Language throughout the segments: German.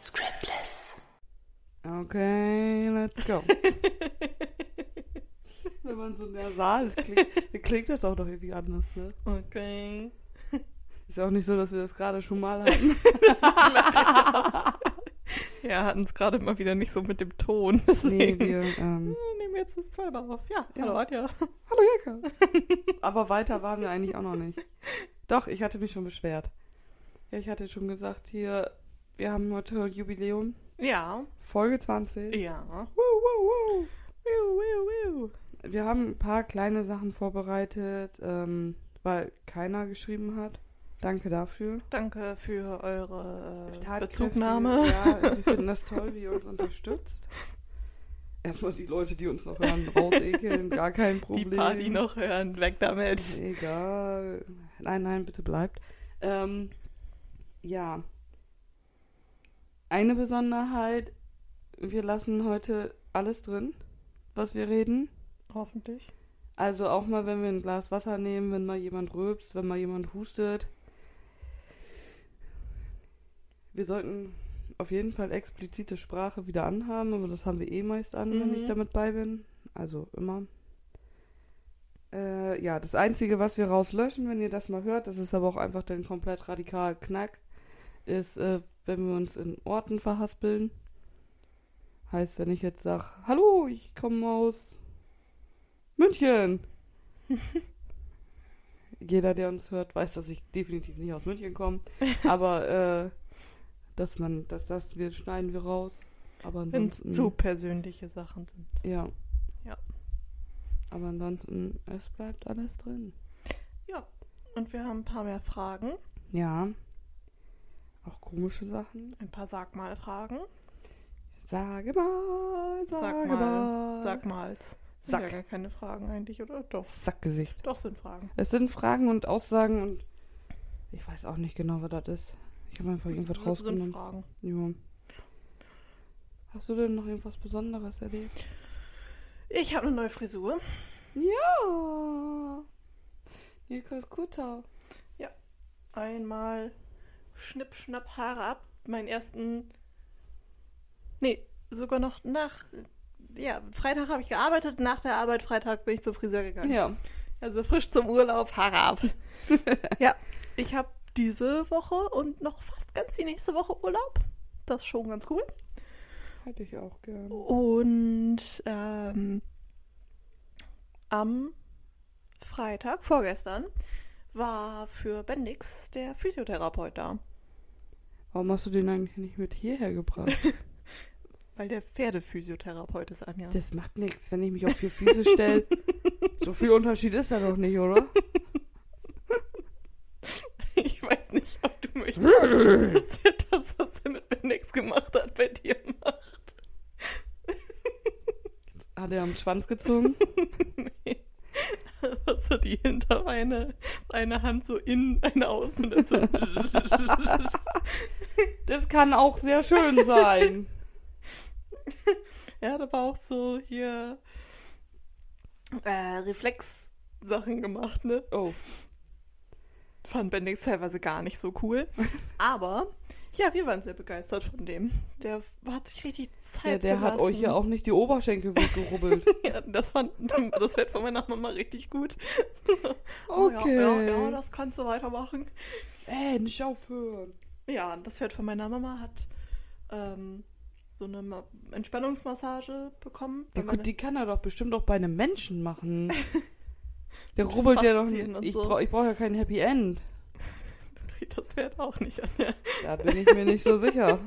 Scriptless. Okay, let's go. Wenn man so nasal klingt, dann klingt das auch doch irgendwie anders, ne? Okay. Ist ja auch nicht so, dass wir das gerade schon mal hatten. Ja, hatten es gerade mal wieder nicht so mit dem Ton. nee, Deswegen wir, ähm, nehmen wir jetzt das zweite auf. Ja, Ja. hallo Adja. hallo Jacke. Aber weiter waren wir eigentlich auch noch nicht. Doch, ich hatte mich schon beschwert. Ja, ich hatte schon gesagt, hier, wir haben heute Jubiläum. Ja. Folge 20. Ja. Woo, woo, woo. Wiu, wiu, wiu. Wir haben ein paar kleine Sachen vorbereitet, ähm, weil keiner geschrieben hat. Danke dafür. Danke für eure äh, Bezugnahme. Ja, wir finden das toll, wie ihr uns unterstützt. Erstmal die Leute, die uns noch hören, rausekeln, gar kein Problem. Die Party noch hören, weg damit. Egal. Nein, nein, bitte bleibt. Ähm, ja. Eine Besonderheit, wir lassen heute alles drin, was wir reden. Hoffentlich. Also auch mal, wenn wir ein Glas Wasser nehmen, wenn mal jemand rülpst, wenn mal jemand hustet. Wir sollten auf jeden Fall explizite Sprache wieder anhaben, aber das haben wir eh meist an, wenn Mhm. ich damit bei bin. Also immer. Äh, ja, das Einzige, was wir rauslöschen, wenn ihr das mal hört, das ist aber auch einfach dann komplett radikal knack, ist, äh, wenn wir uns in Orten verhaspeln. Heißt, wenn ich jetzt sage, hallo, ich komme aus München. Jeder, der uns hört, weiß, dass ich definitiv nicht aus München komme. Aber äh, dass man, dass das wir schneiden wir raus. Aber Wenn es zu persönliche Sachen sind. Ja. Ja. Aber ansonsten, es bleibt alles drin. Ja. Und wir haben ein paar mehr Fragen. Ja. Auch komische Sachen. Ein paar Sag-mal-Fragen. Sage mal, sage Sag mal. mal. Sag mal. Sind Sack. ja gar keine Fragen eigentlich, oder? Doch. Sackgesicht. Doch sind Fragen. Es sind Fragen und Aussagen und ich weiß auch nicht genau, was das ist. Ich habe einfach irgendwas rausgenommen. Fragen. Ja. Hast du denn noch irgendwas Besonderes erlebt? Ich habe eine neue Frisur. Ja. Nikos Kutter. Einmal Schnipp, Schnapp, Haare ab. Meinen ersten. Nee, sogar noch nach. Ja, Freitag habe ich gearbeitet. Nach der Arbeit, Freitag, bin ich zum Friseur gegangen. Ja. Also frisch zum Urlaub, Haare ab. ja, ich habe diese Woche und noch fast ganz die nächste Woche Urlaub. Das ist schon ganz cool. Hätte ich auch gern. Und ähm, am Freitag, vorgestern, war für Bendix der Physiotherapeut da. Warum hast du den eigentlich nicht mit hierher gebracht? Weil der Pferdephysiotherapeut ist, Anja. Das macht nichts, wenn ich mich auf vier Füße stelle. So viel Unterschied ist da doch nicht, oder? Ich weiß nicht, ob du möchtest, dass er das, was er mit Bendix gemacht hat, bei dir macht. Hat er am Schwanz gezogen? nee. Was hat die Hinterbeine, eine Hand so innen, eine außen und dann so. Das kann auch sehr schön sein. Er hat aber auch so hier äh, Reflexsachen gemacht, ne? Oh. Fand Bendix teilweise gar nicht so cool. Aber ja, wir waren sehr begeistert von dem. Der hat sich richtig Zeit Ja, der hat gelassen. euch ja auch nicht die Oberschenkel weggerubbelt. Ja, das fand das fällt von meiner Mama richtig gut. Okay. Ja, ja, ja, das kannst du weitermachen. Ey, nicht aufhören. Ja, das Pferd von meiner Mama hat ähm, so eine Ma Entspannungsmassage bekommen. Ja, gut, meine- die kann er doch bestimmt auch bei einem Menschen machen. Der rubbelt ja doch nicht. Ich so. brauche brauch ja kein Happy End. dreht das Pferd auch nicht an. Der. Da bin ich mir nicht so sicher.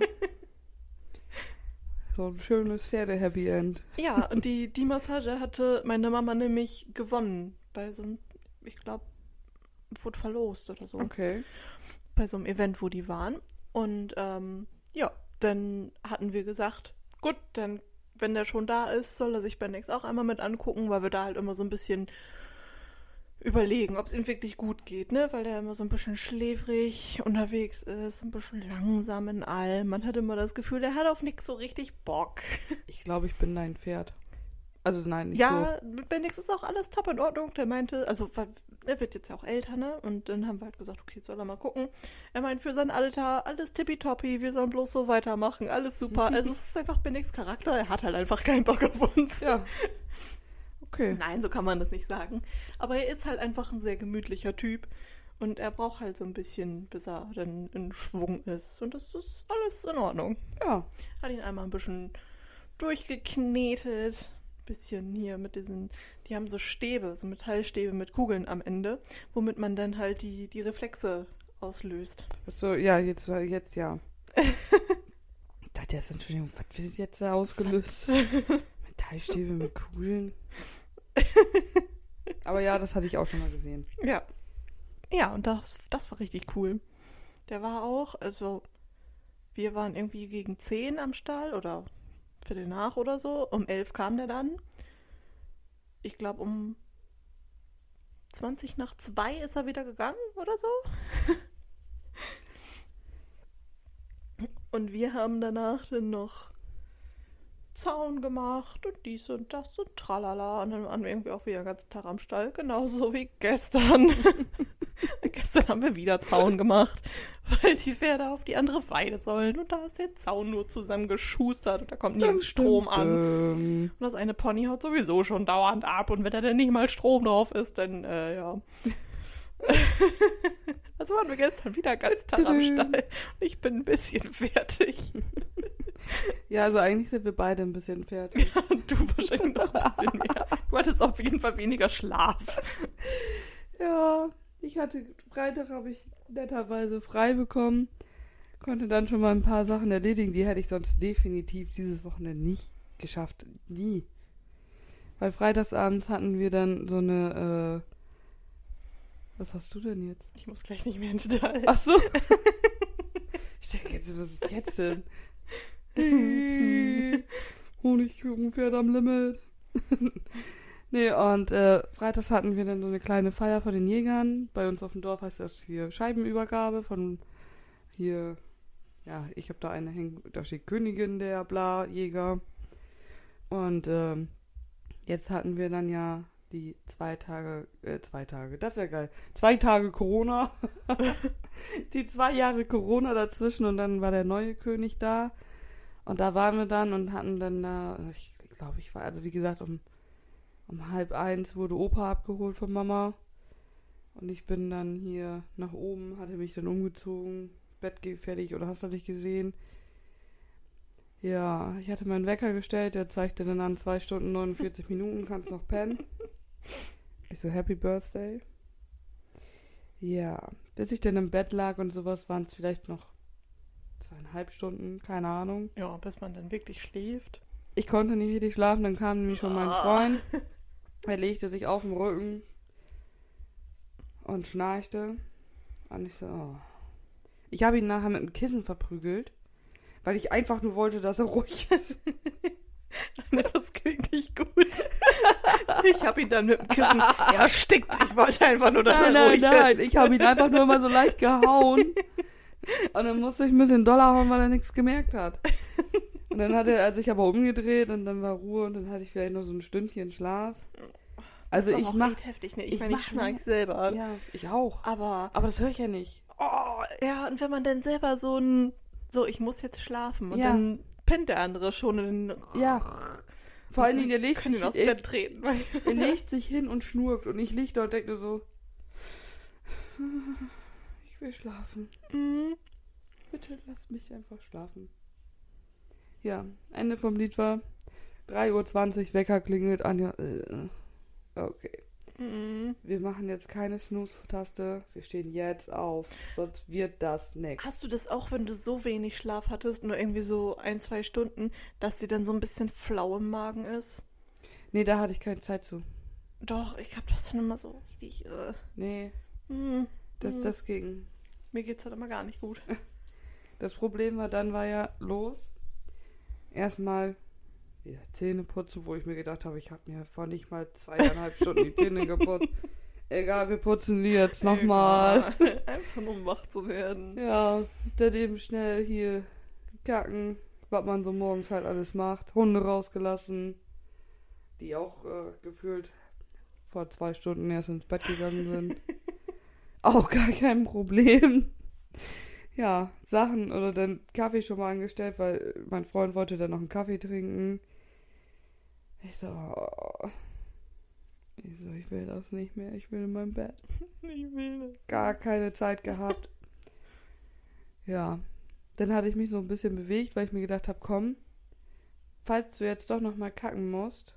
So ein schönes Pferde-Happy End. Ja, und die, die Massage hatte meine Mama nämlich gewonnen. Bei so einem, ich glaube, wurde verlost oder so. Okay. Bei so einem Event, wo die waren. Und ähm, ja, dann hatten wir gesagt, gut, dann, wenn der schon da ist, soll er sich bei Next auch einmal mit angucken, weil wir da halt immer so ein bisschen überlegen, ob es ihm wirklich gut geht, ne? Weil der immer so ein bisschen schläfrig unterwegs ist, ein bisschen langsam in allem. Man hat immer das Gefühl, der hat auf nichts so richtig Bock. Ich glaube, ich bin dein Pferd. Also nein, nicht Ja, mit Bendix ist auch alles top in Ordnung. Der meinte, also er wird jetzt ja auch älter, ne? Und dann haben wir halt gesagt, okay, soll er mal gucken. Er meint, für sein Alter, alles tippitoppi, wir sollen bloß so weitermachen, alles super. also es ist einfach Bendix Charakter, er hat halt einfach keinen Bock auf uns. so. Ja. Okay. Nein, so kann man das nicht sagen. Aber er ist halt einfach ein sehr gemütlicher Typ. Und er braucht halt so ein bisschen, bis er dann in Schwung ist. Und das ist alles in Ordnung. Ja. Hat ihn einmal ein bisschen durchgeknetet. Bisschen hier mit diesen, die haben so Stäbe, so Metallstäbe mit Kugeln am Ende, womit man dann halt die, die Reflexe auslöst. So, ja, jetzt, jetzt ja. ich dachte jetzt, Entschuldigung, was wird jetzt da ausgelöst? Metallstäbe mit Kugeln. Aber ja, das hatte ich auch schon mal gesehen. Ja. Ja, und das, das war richtig cool. Der war auch, also wir waren irgendwie gegen 10 am Stall oder Viertel nach oder so. Um 11 kam der dann. Ich glaube, um 20 nach 2 ist er wieder gegangen oder so. Und wir haben danach dann noch Zaun gemacht und dies und das und tralala. Und dann waren wir irgendwie auch wieder den ganzen Tag am Stall, genauso wie gestern. gestern haben wir wieder Zaun gemacht, weil die Pferde auf die andere Weide sollen. Und da ist der Zaun nur zusammengeschustert und da kommt nirgends Strom an. Und das eine Pony haut sowieso schon dauernd ab. Und wenn da dann nicht mal Strom drauf ist, dann, äh, ja. also waren wir gestern wieder ganz Tag am. Stall. Ich bin ein bisschen fertig. ja, also eigentlich sind wir beide ein bisschen fertig. Und du wahrscheinlich noch ein bisschen mehr. Du hattest auf jeden Fall weniger Schlaf. Ja, ich hatte, Freitag habe ich netterweise frei bekommen. Konnte dann schon mal ein paar Sachen erledigen, die hätte ich sonst definitiv dieses Wochenende nicht geschafft. Nie. Weil freitagsabends hatten wir dann so eine, äh, was hast du denn jetzt? Ich muss gleich nicht mehr ins Stall. Ach so. ich denke jetzt, was ist jetzt denn? Honigkuchenpferd am Limit. nee, und äh, freitags hatten wir dann so eine kleine Feier von den Jägern. Bei uns auf dem Dorf heißt das hier Scheibenübergabe von hier, ja, ich habe da eine hängen, da steht Königin der Bla Jäger. Und ähm, jetzt hatten wir dann ja die zwei Tage, äh, zwei Tage, das wäre geil. Zwei Tage Corona. die zwei Jahre Corona dazwischen und dann war der neue König da. Und da waren wir dann und hatten dann da, ich glaube, ich war, also wie gesagt, um, um halb eins wurde Opa abgeholt von Mama. Und ich bin dann hier nach oben, hatte mich dann umgezogen, Bett fertig oder hast du nicht gesehen? Ja, ich hatte meinen Wecker gestellt, der zeigte dann an 2 Stunden 49 Minuten, kannst noch pennen. Ich so, Happy Birthday. Ja, bis ich dann im Bett lag und sowas, waren es vielleicht noch zweieinhalb Stunden, keine Ahnung. Ja, bis man dann wirklich schläft. Ich konnte nicht richtig schlafen, dann kam nämlich schon mein Freund. Er legte sich auf den Rücken und schnarchte. Und ich so, oh. Ich habe ihn nachher mit dem Kissen verprügelt, weil ich einfach nur wollte, dass er ruhig ist. Das klingt nicht gut. Ich habe ihn dann mit dem Kissen erstickt. Ich wollte einfach nur, dass nein, er nein, ruhig nein. ist. Ich habe ihn einfach nur mal so leicht gehauen. Und dann musste ich ein bisschen doller hauen, weil er nichts gemerkt hat. Und dann hat er, also ich aber umgedreht und dann war Ruhe und dann hatte ich vielleicht noch so ein Stündchen Schlaf. Also Das ist ich mach, echt heftig, ne? Ich, ich meine, ich schnarch selber. ja, ich auch. Aber, Aber das höre ich ja nicht. oh, ja, und wenn man dann selber so ein, so, ich muss jetzt schlafen und Ja. dann pennt der andere schon und dann Ja. Vor allen Dingen, der legt, sich, ihn aus Bett treten. er legt sich hin und schnurkt und ich lieg da und denke nur so, ich will schlafen. Mhm. Bitte lass mich einfach schlafen. Ja, Ende vom Lied war 3.20 Uhr, Wecker klingelt, Anja, äh, okay. Mhm. Wir machen jetzt keine Snooze-Taste, wir stehen jetzt auf, sonst wird das nix. Hast du das auch, wenn du so wenig Schlaf hattest, nur irgendwie so ein, zwei Stunden, dass dir dann so ein bisschen flau im Magen ist? Nee, da hatte ich keine Zeit zu. Doch, ich hab das dann immer so richtig. Äh, Nee, hm, das, hm. das ging. Mir geht's halt immer gar nicht gut. Das Problem war, dann war ja los. Erstmal wieder Zähne putzen, wo ich mir gedacht habe, ich habe mir vor nicht mal zweieinhalb Stunden die Zähne geputzt. Egal, wir putzen die jetzt nochmal. Einfach nur um wach zu werden. Ja, dann eben schnell hier kacken, was man so morgens halt alles macht. Hunde rausgelassen. die auch äh, gefühlt vor zwei Stunden erst ins Bett gegangen sind. auch gar kein Problem. Ja, Sachen oder dann Kaffee schon mal angestellt, weil mein Freund wollte dann noch einen Kaffee trinken. Ich so, oh. ich so, ich will das nicht mehr, ich will in mein Bett. Ich will das. Gar keine Zeit gehabt. Ja, dann hatte ich mich so ein bisschen bewegt, weil ich mir gedacht habe, komm, falls du jetzt doch noch mal kacken musst,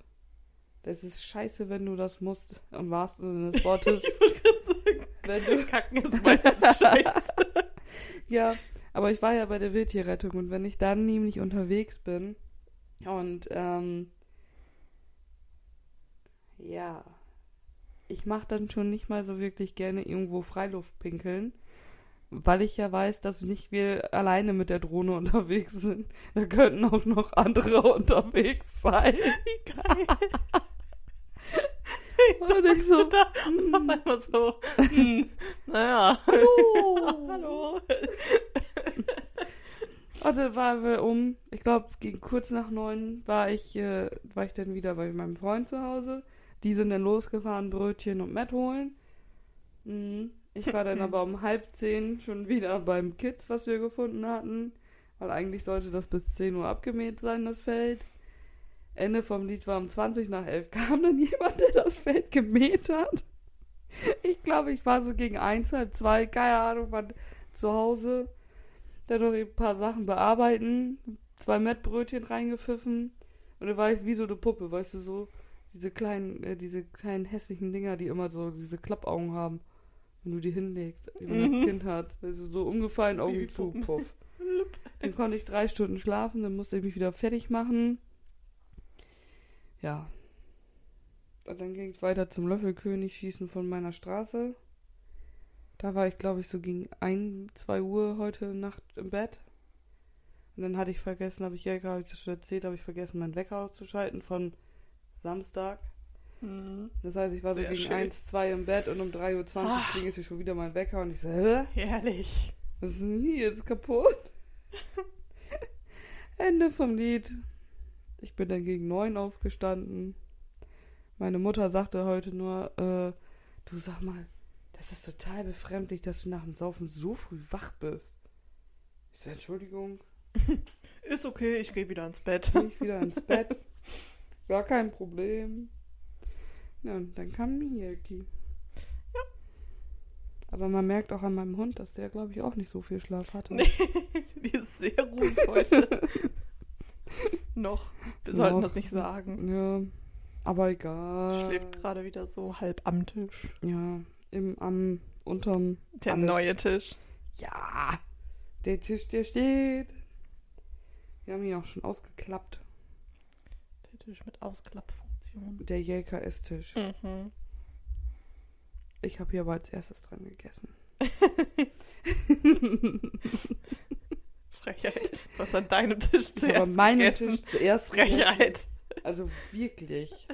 das ist scheiße, wenn du das musst, im wahrsten Sinne des Wortes. Ich wollte gerade sagen, wenn du, Kacken ist meistens scheiße. ja, aber ich war ja bei der Wildtierrettung und wenn ich dann nämlich unterwegs bin und ähm, ja, ich mache dann schon nicht mal so wirklich gerne irgendwo Freiluft pinkeln, weil ich ja weiß, dass nicht wir alleine mit der Drohne unterwegs sind. Da könnten auch noch andere unterwegs sein. Wie geil. Und ich so, da hm. einmal so, hm, naja. Hallo. Hallo. Und dann waren wir um, ich glaube, gegen kurz nach neun war ich, äh, war ich dann wieder bei meinem Freund zu Hause. Die sind dann losgefahren, Brötchen und Met holen. Mhm. Ich war dann aber um halb zehn schon wieder beim Kids, was wir gefunden hatten. Weil eigentlich sollte das bis 10 Uhr abgemäht sein, das Feld. Ende vom Lied war um 20 nach 11. Kam dann jemand, der das Feld gemäht hat. Ich glaube, ich war so gegen eins, halb zwei, keine Ahnung, wann zu Hause. Dann noch ein paar Sachen bearbeiten, zwei Mettbrötchen reingepfiffen. Und dann war ich wie so eine Puppe, weißt du, so diese kleinen, äh, diese kleinen hässlichen Dinger, die immer so diese Klappaugen haben, wenn du die hinlegst, die man Mhm. als Kind hat. Du, so umgefallen, Augen zu, puff. Dann konnte ich drei Stunden schlafen, dann musste ich mich wieder fertig machen. Ja. Und dann ging es weiter zum Löffelkönig schießen von meiner Straße. Da war ich, glaube ich, so gegen 1, 2 Uhr heute Nacht im Bett. Und dann hatte ich vergessen, habe ich ja gerade das schon erzählt, habe ich vergessen, meinen Wecker auszuschalten von Samstag. Hm, Das heißt, ich war so Sehr gegen schön. 1, 2 im Bett und um 3.20 Uhr Ah. klingelte schon wieder mein Wecker und ich so, hä? herrlich. Was ist denn hier jetzt kaputt? Ende vom Lied. Ich bin dann gegen neun aufgestanden. Meine Mutter sagte heute nur, äh, du sag mal, das ist total befremdlich, dass du nach dem Saufen so früh wach bist. Ich so, Entschuldigung, Ist okay, ich gehe wieder ins Bett. gehe ich wieder ins Bett. Gar kein Problem. Ja, und dann kam Miyaki. Ja. Aber man merkt auch an meinem Hund, dass der, glaube ich, auch nicht so viel Schlaf hatte. Nee, die ist sehr ruhig heute. Noch. Wir sollten Noch. das nicht sagen. Ja, aber egal. Schläft gerade wieder so halb am Tisch. Ja, im, am, unterm. Der Alles. neue Tisch. Ja, der Tisch, der steht. Wir haben ihn auch schon ausgeklappt. Der Tisch mit Ausklappfunktion. Der Jelka Esstisch. Mhm. Ich habe hier aber als erstes dran gegessen. Frechheit. Was an deinem Tisch zuerst meinen gegessen. Tisch zuerst. Frechheit. Also wirklich.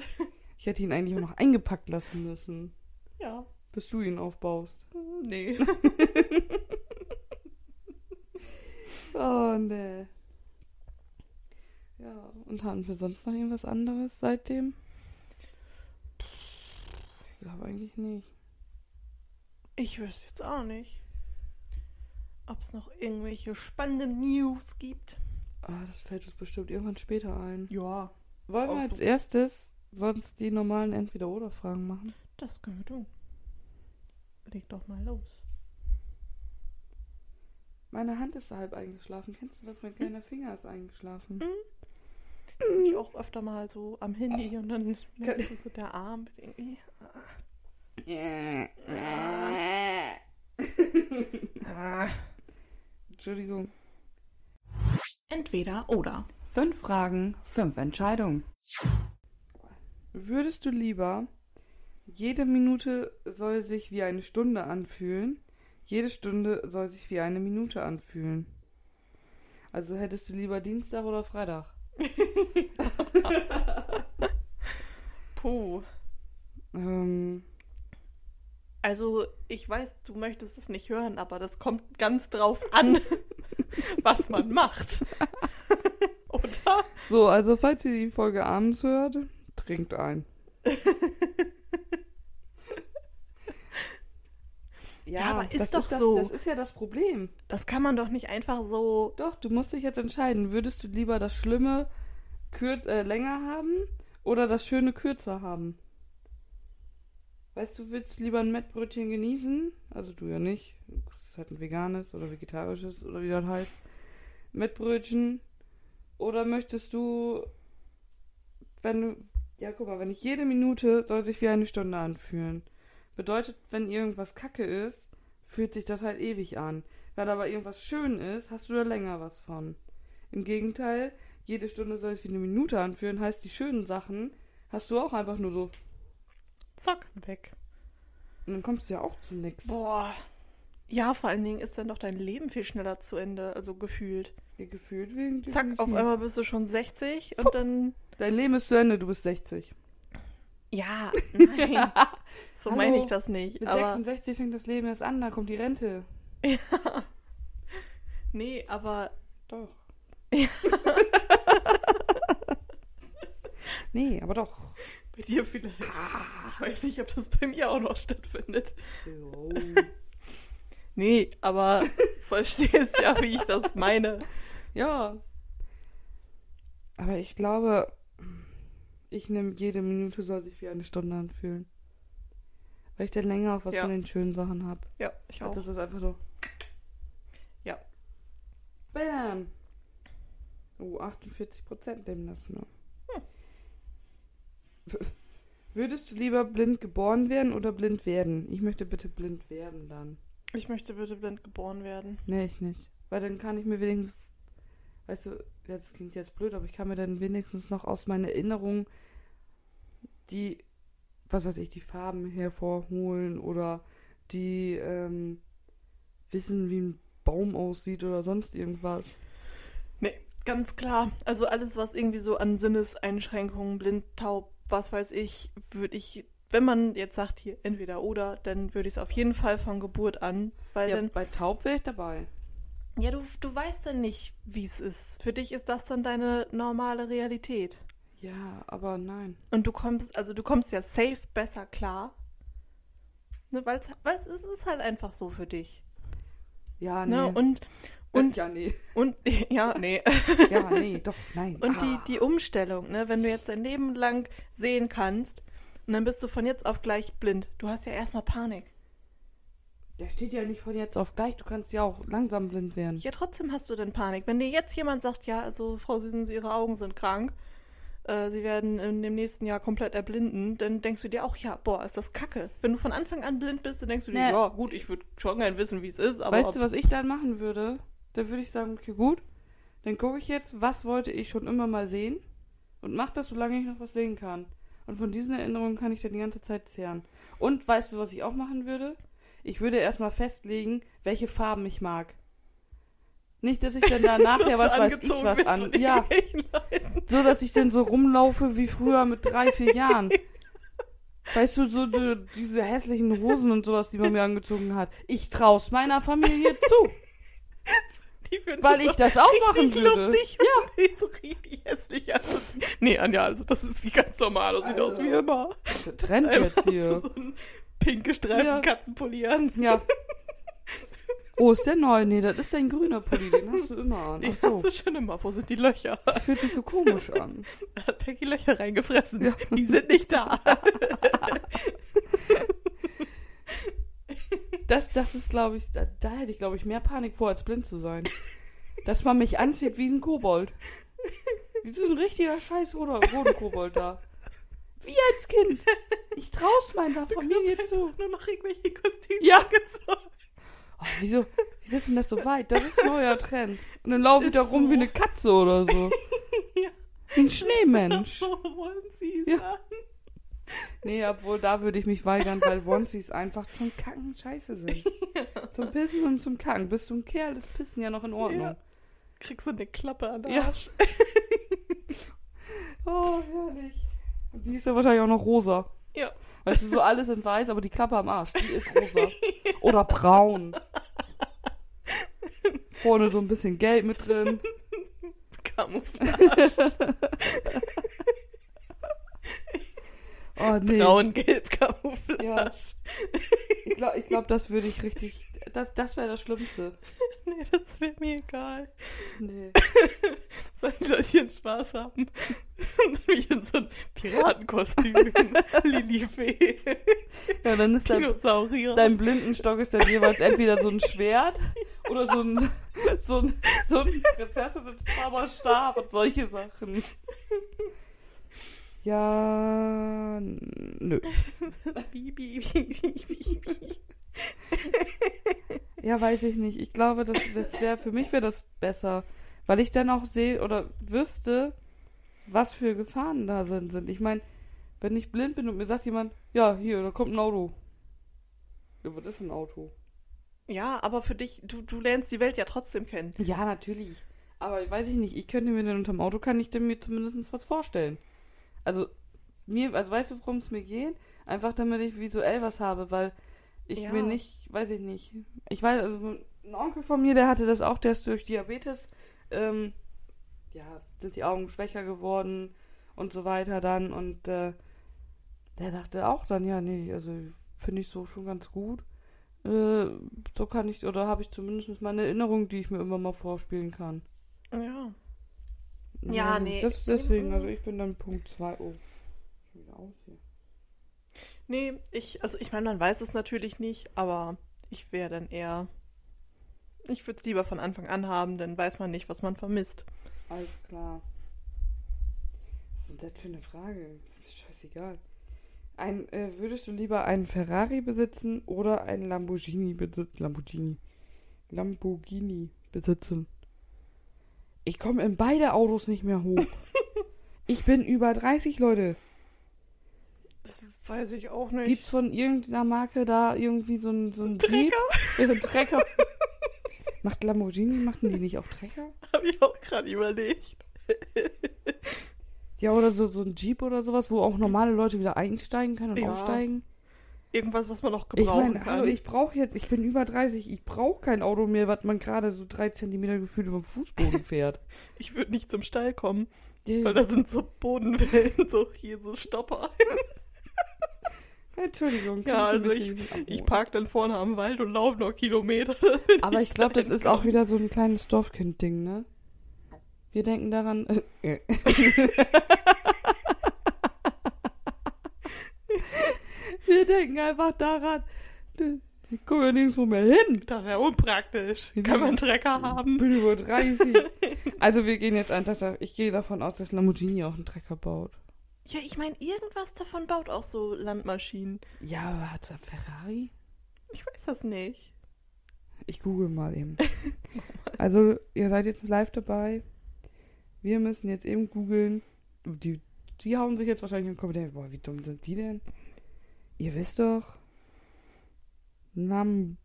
Ich hätte ihn eigentlich auch noch eingepackt lassen müssen, Ja. bis du ihn aufbaust. Nee. Oh, ne. Ja, und haben wir sonst noch irgendwas anderes seitdem? Ich glaube eigentlich nicht. Ich wüsste jetzt auch nicht, ob es noch irgendwelche spannenden News gibt. Ah, das fällt uns bestimmt irgendwann später ein. Ja, Wollen wir Auch als erstes sonst die normalen Entweder-Oder-Fragen machen? das können wir tun. Leg doch mal los. Meine Hand ist halb eingeschlafen. Kennst du das? Mein kleiner Finger ist eingeschlafen. Ich auch öfter mal so am Handy und dann merkst du so der Arm irgendwie. Ah. Entschuldigung. Entweder oder. Fünf Fragen, fünf Entscheidungen. Würdest du lieber, jede Minute soll sich wie eine Stunde anfühlen, jede Stunde soll sich wie eine Minute anfühlen? Also hättest du lieber Dienstag oder Freitag? Puh. Ähm, Also, ich weiß, du möchtest es nicht hören, aber das kommt ganz drauf an, was man macht. Oder? so, also falls ihr die Folge abends hört, trinkt ein. Ja, aber ist das doch das, so. Das ist ja das Problem. Das kann man doch nicht einfach so. Doch, du musst dich jetzt entscheiden. Würdest du lieber das Schlimme kür äh, länger haben oder das Schöne kürzer haben? Weißt du, willst du lieber ein Mettbrötchen genießen? Also du ja nicht. Du kriegst halt ein veganes oder vegetarisches oder wie das heißt. Mettbrötchen. Oder möchtest du, wenn du, ja guck mal, wenn ich jede Minute soll sich wie eine Stunde anfühlen. Bedeutet, wenn irgendwas kacke ist, fühlt sich das halt ewig an. Wenn aber irgendwas schön ist, hast du da länger was von. Im Gegenteil, jede Stunde soll es wie eine Minute anfühlen, heißt die schönen Sachen hast du auch einfach nur so. Zack, weg. Und dann kommst du ja auch zu nix. Boah. Ja, vor allen Dingen ist dann doch dein Leben viel schneller zu Ende, also gefühlt. Ja, gefühlt wegen Zack, auf definitiv. einmal bist du schon 60 und dann. Dein Leben ist zu Ende, du bist 60. Ja, nein. So Hallo. meine ich das nicht. Mit Aber 66 fängt das Leben erst an, da kommt die Rente. nee, aber Doch. nee, aber doch. bei dir vielleicht. Ich weiß nicht, ob das bei mir auch noch stattfindet. Nee, aber verstehst ja, wie ich das meine. Ja. Aber ich glaube, ich nehme jede Minute soll sich wie eine Stunde anfühlen. Weil ich dann länger auf was Ja. von den schönen Sachen habe. Ja, ich auch. Also das ist einfach so. Ja. Bam. Oh, 48 Prozent nehmen das nur. W- Würdest du lieber blind geboren werden oder blind werden? Ich möchte bitte blind werden dann. Ich möchte bitte blind geboren werden. Nee, ich nicht. Weil dann kann ich mir wenigstens, weißt du, das klingt jetzt blöd, aber ich kann mir dann wenigstens noch aus meinen Erinnerungen die, was weiß ich, die Farben hervorholen oder die ähm, wissen, wie ein Baum aussieht oder sonst irgendwas. Nee, ganz klar. Also alles, was irgendwie so an Sinneseinschränkungen, blind, taub, was weiß ich, würde ich, wenn man jetzt sagt hier entweder oder, dann würde ich es auf jeden Fall von Geburt an, weil Ja, dann, bei Taub wäre ich dabei. ja, du, du weißt dann nicht, wie es ist. Für dich ist das dann deine normale Realität. Ja, aber nein. Und du kommst, also du kommst ja safe besser klar. Ne, weil es ist halt einfach so für dich. Ja, nee. Ne? Und, und, ja, nee. und, ja, nee. Ja, nee, doch, nein. Und die, Ah. die Umstellung, ne, wenn du jetzt dein Leben lang sehen kannst und dann bist du von jetzt auf gleich blind. Du hast ja erstmal Panik. Der steht ja nicht von jetzt auf gleich. Du kannst ja auch langsam blind werden. Ja, trotzdem hast du dann Panik. Wenn dir jetzt jemand sagt, ja, also Frau Süßen, Ihre Augen sind krank, äh, Sie werden in dem nächsten Jahr komplett erblinden, dann denkst du dir auch, ja, boah, ist das kacke. Wenn du von Anfang an blind bist, dann denkst du dir, Nee. ja, gut, ich würde schon gern wissen, wie es ist, aber weißt du, was ich dann machen würde? Dann würde ich sagen, okay, gut. Dann gucke ich jetzt, was wollte ich schon immer mal sehen und mach das, solange ich noch was sehen kann. Und von diesen Erinnerungen kann ich dann die ganze Zeit zehren. Und weißt du, was ich auch machen würde? Ich würde erstmal festlegen, welche Farben ich mag. Nicht, dass ich dann da nachher was weiß ich was an. Ja, so dass ich dann so rumlaufe wie früher mit drei, vier Jahren. Weißt du, so die, diese hässlichen Hosen und sowas, die man mir angezogen hat. Ich trau's meiner Familie zu. Weil ich das auch machen würde. lustig, ja. so richtig hässlich anzuziehen. Nee, Anja, also das ist wie ganz normal. Das sieht aus wie Also. immer. Trend jetzt hier. so ein pink gestreiften Ja. Katzenpulli an. Ja. Oh, ist der neu? Nee, das ist dein grüner Pulli, den hast du immer an. Die Ach so. hast du schon immer. Wo sind die Löcher? Das fühlt sich so komisch an. Da hat Peggy Löcher reingefressen. Ja. Die sind nicht da. Das, das ist, glaube ich, da, da hätte ich, glaube ich, mehr Panik vor, als blind zu sein. Dass man mich anzieht wie ein Kobold. Wie so ein richtiger scheiß Rodenkobold da. Wie als Kind. Ich trau's meiner Familie zu. nur noch irgendwelche Kostüme Ja. angezogen. Oh, wieso, wieso ist denn das so weit? Das ist ein neuer Trend. Und dann laufe ich da rum so. wie eine Katze oder so. Ja. Wie ein Schneemensch. So wollen sie es Ja. an. Nee, obwohl da würde ich mich weigern, weil Onesies einfach zum Kacken scheiße sind. Zum Pissen und zum Kacken. Bist du ein Kerl, ist Pissen ja noch in Ordnung. Ja. Kriegst du eine Klappe an der Ja. Arsch. Oh, herrlich. Und die ist ja wahrscheinlich auch noch rosa. Ja. Weißt du, so alles in weiß, aber die Klappe am Arsch, die ist rosa. Oder braun. Vorne so ein bisschen gelb mit drin. Camouflage. Oh, nee. Braun-gelb Camouflage. Ja. Ich glaube, ich glaub, das würde ich richtig. Das, das wäre das Schlimmste. Nee, das wäre mir egal. Nee. Sollen die Leute Spaß haben? Wie in so ein Piratenkostüm. Lilifee. Ja, dann ist dein, Dinosaurier. dein Blindenstock ist dann jeweils entweder so ein Schwert oder so ein, so ein, so ein Prinzessinnen-Zauberstab und solche Sachen. Ja, nö. Ja, weiß ich nicht. Ich glaube, das, das wäre für mich wäre das besser, weil ich dann auch sehe oder wüsste, was für Gefahren da sind. sind. Ich meine, wenn ich blind bin und mir sagt jemand, ja, hier, da kommt ein Auto. Ja, was ist ein Auto? Ja, aber für dich, du, du lernst die Welt ja trotzdem kennen. Ja, natürlich. Aber weiß ich nicht, ich könnte mir dann unterm Auto, kann ich denn mir zumindest was vorstellen. Also, mir, also weißt du, worum es mir geht? Einfach damit ich visuell was habe, weil ich Ja. mir nicht, weiß ich nicht. Ich weiß, also ein Onkel von mir, der hatte das auch, der ist durch Diabetes, ähm, ja, sind die Augen schwächer geworden und so weiter dann und äh, der dachte auch dann, ja, nee, also finde ich so schon ganz gut. Äh, so kann ich, oder habe ich zumindest meine Erinnerung, die ich mir immer mal vorspielen kann. Ja. Ja, Ähm, nee. Das, deswegen, also ich bin dann Punkt 2. Oh, schon wieder aus hier. Nee, ich, also ich meine, man weiß es natürlich nicht, aber ich wäre dann eher. Ich würde es lieber von Anfang an haben, dann weiß man nicht, was man vermisst. Alles klar. Was ist denn das für eine Frage? Ist mir scheißegal. Ein, äh, würdest du lieber einen Ferrari besitzen oder einen Lamborghini besitzen? Lamborghini. Lamborghini besitzen. Ich komme in beide Autos nicht mehr hoch. ich bin über 30 Leute. Das weiß ich auch nicht. Gibt's von irgendeiner Marke da irgendwie so ein, so ein Jeep? Trecker? So ein Trecker. Macht Lamborghini, machen die nicht auch Trecker? Habe ich auch gerade überlegt. Ja, oder so, so ein Jeep oder sowas, wo auch normale Leute wieder einsteigen können und Ja, aussteigen. Irgendwas, was man noch Ich gebrauchen meine, kann. hallo, ich brauche jetzt, ich bin über 30, ich brauche kein Auto mehr, was man gerade so drei Zentimeter gefühlt über dem Fußboden fährt. ich würde nicht zum Stall kommen, Ja, weil da sind so Bodenwellen, so hier so Stopper. Entschuldigung. Ja, also ich, ich park dann vorne am Wald und laufe noch Kilometer. Aber ich glaube, das ist auch wieder so ein kleines Dorfkind-Ding, ne? Wir denken daran. Äh, Wir denken einfach daran. Ich komme ja nirgendwo mehr hin. Das ist ja unpraktisch. Kann man einen Trecker haben? bin über 30. Also wir gehen jetzt einfach. Ich gehe davon aus, dass Lamborghini auch einen Trecker baut. Ja, ich meine, irgendwas davon baut auch so Landmaschinen. Ja, aber hat er Ferrari? Ich weiß das nicht. Ich google mal eben. Also, ihr seid jetzt live dabei. Wir müssen jetzt eben googeln. Die, die hauen sich jetzt wahrscheinlich im Kommentar. Boah, wie dumm sind die denn? Ihr wisst doch. Lam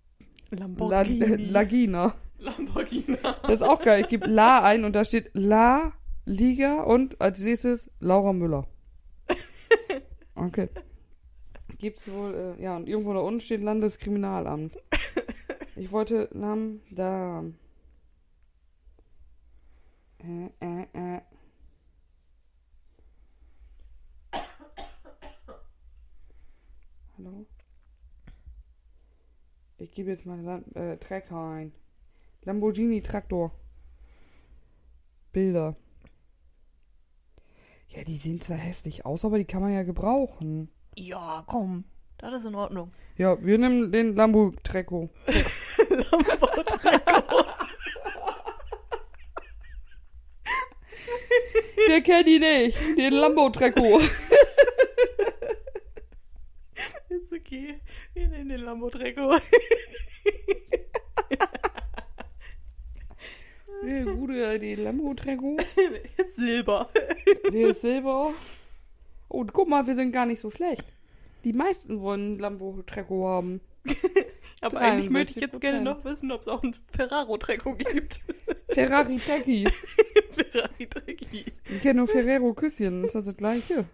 La, Lamborghini. Lagina. Lamborghini. Das ist auch geil. Ich gebe La ein und da steht La Liga und als nächstes Laura Müller. Okay. Gibt's wohl, äh, ja, und irgendwo da unten steht Landeskriminalamt. Ich wollte Lam da. Äh, äh, äh. Hallo? Ich gebe jetzt mal Lam äh, Trecker ein. Lamborghini Traktor. Bilder. Ja, die sehen zwar hässlich aus, aber die kann man ja gebrauchen. Ja, komm. Das ist in Ordnung. Ja, wir nehmen den Lambo Trecco. Lambo-Trecker. Wir kennen die nicht. Den Lambo Trecco. ist okay. Wir nehmen den Lambo-Trecker. Der gute, den Lambo Trecco. ist Silber. Der ist Silber. Oh, guck mal, wir sind gar nicht so schlecht. Die meisten wollen einen Lambo Trecco haben. Aber eigentlich 63%. möchte ich jetzt gerne noch wissen, ob es auch einen Ferraro-Trecker gibt. Ferrari Trecki. Ferrari-Trecki. Ich kenne nur Ferrero Küsschen. Ist das das gleiche?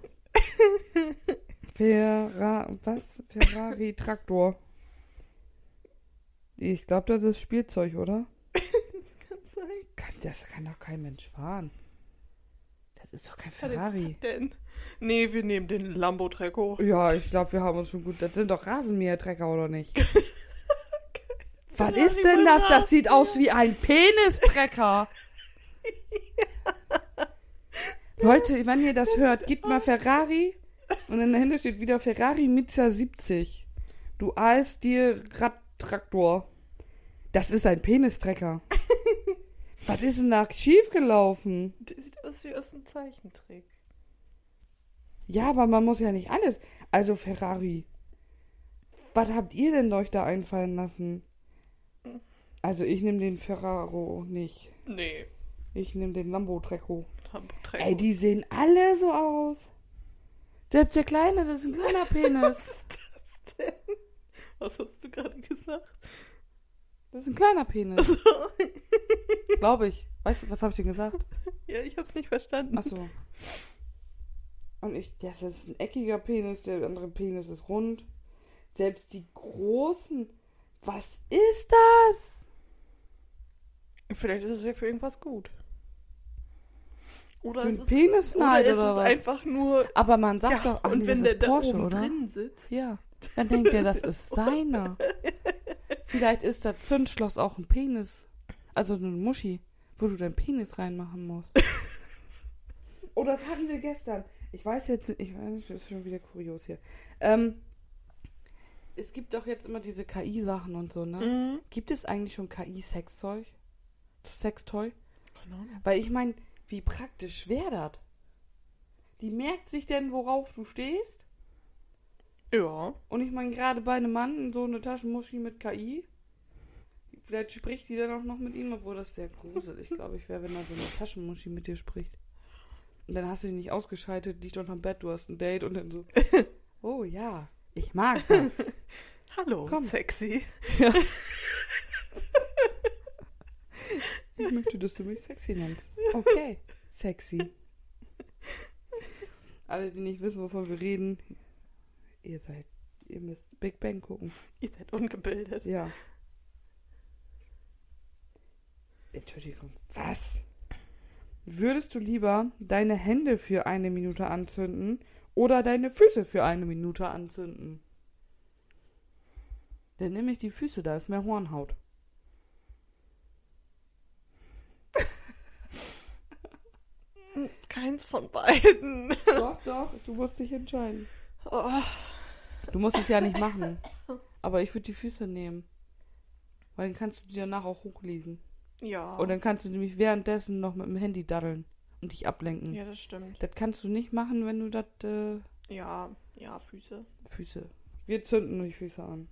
Ferra was? Ferrari Traktor. Ich glaube, das ist Spielzeug, oder? Sein. Kann, das kann doch kein Mensch fahren. Das Das ist doch kein Was ist Ferrari. das denn? Nee, wir nehmen den Lambo Treco. Ja, ich glaube, wir haben uns schon gut. Das sind doch Rasenmähertrecker, oder nicht? Was ist denn das? Das sieht aus wie ein Penistrecker. Leute, wenn ihr das hört, gebt mal Ferrari und dann dahinter steht wieder Ferrari Mizza 70. Du dir Radtraktor. Das ist ein Penistrecker. Was ist denn da schiefgelaufen? Das sieht aus wie aus einem Zeichentrick. Ja, aber man muss ja nicht alles. Also Ferrari. Was habt ihr denn euch da einfallen lassen? Also ich nehme den Ferraro nicht. Nee, Ich nehme den Lambo Treco. Lambo Treco. Ey, die sehen alle so aus. Selbst der Kleine, das ist ein kleiner Penis. Was ist das denn? Was hast du gerade gesagt? Das ist ein kleiner Penis. Achso. Glaube ich. Weißt du, was habe ich denn gesagt? Ja, ich hab's nicht verstanden. Ach so. Und ich, das ist ein eckiger Penis, der andere Penis ist rund. Selbst die großen. Was ist das? Vielleicht ist es ja für irgendwas gut. Oder Für es ist, Penisneid oder es oder ist was? einfach nur. Aber man sagt ja, doch, ach und nee, wenn der ist da Porsche, oben oder? drin sitzt. Ja. Dann denkt er, das ist seiner. Vielleicht ist das Zündschloss auch ein Penis. Also eine Muschi, wo du deinen Penis reinmachen musst. oh, das hatten wir gestern. Ich weiß jetzt ich weiß, das ist schon wieder kurios hier. Ähm, es gibt doch jetzt immer diese KI-Sachen und so, ne? Mhm. Gibt es eigentlich schon KI-Sexzeug? Sextoy? Keine Ahnung. Weil ich meine, wie praktisch wäre das? Die merkt sich denn, worauf du stehst? Ja. Und ich meine, gerade bei einem Mann so eine Taschenmuschi mit KI. Vielleicht spricht die dann auch noch mit ihm, obwohl das sehr gruselig, glaube ich, wäre, wenn da so eine Taschenmuschi mit dir spricht. Und dann hast du die nicht ausgeschaltet, liegt unterm Bett, du hast ein Date und dann so, oh ja, ich mag das. Hallo, Komm. sexy. Ich möchte, dass du mich sexy nennst. Okay, sexy. Alle, die nicht wissen, wovon wir reden, ihr seid, ihr müsst Big Bang gucken. Ihr seid ungebildet. Ja. Entschuldigung, was? Würdest du lieber deine Hände für eine Minute anzünden oder deine Füße für eine Minute anzünden? Dann nehme ich die Füße, da ist mehr Hornhaut. Keins von beiden. Doch, doch, du musst dich entscheiden. Oh, Du musst es ja nicht machen. Aber ich würde die Füße nehmen. Weil dann kannst du die danach auch hochlesen. ja. Und dann kannst du nämlich währenddessen noch mit dem Handy daddeln und dich ablenken. ja, das stimmt. Das kannst du nicht machen, wenn du das äh, Ja, ja, Füße. Füße. Wir zünden die Füße an.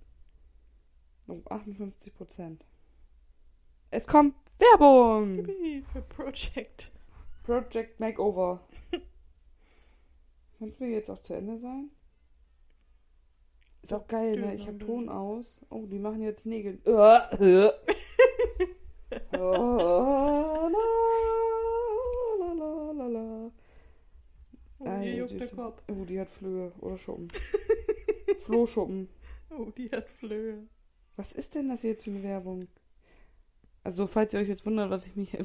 Um 58 Prozent. Es kommt Werbung! Für Project. Project Makeover. Könnten wir jetzt auch zu Ende sein? Ist auch geil, ne? Ich hab Ton aus. Oh, die machen jetzt Nägel. Oh, ja, juckt die der Kopf. Oh, die hat Flöhe oder Schuppen. Flohschuppen. Oh, die hat Flöhe. Was ist denn das jetzt für eine Werbung? Also, falls ihr euch jetzt wundert, was ich mich.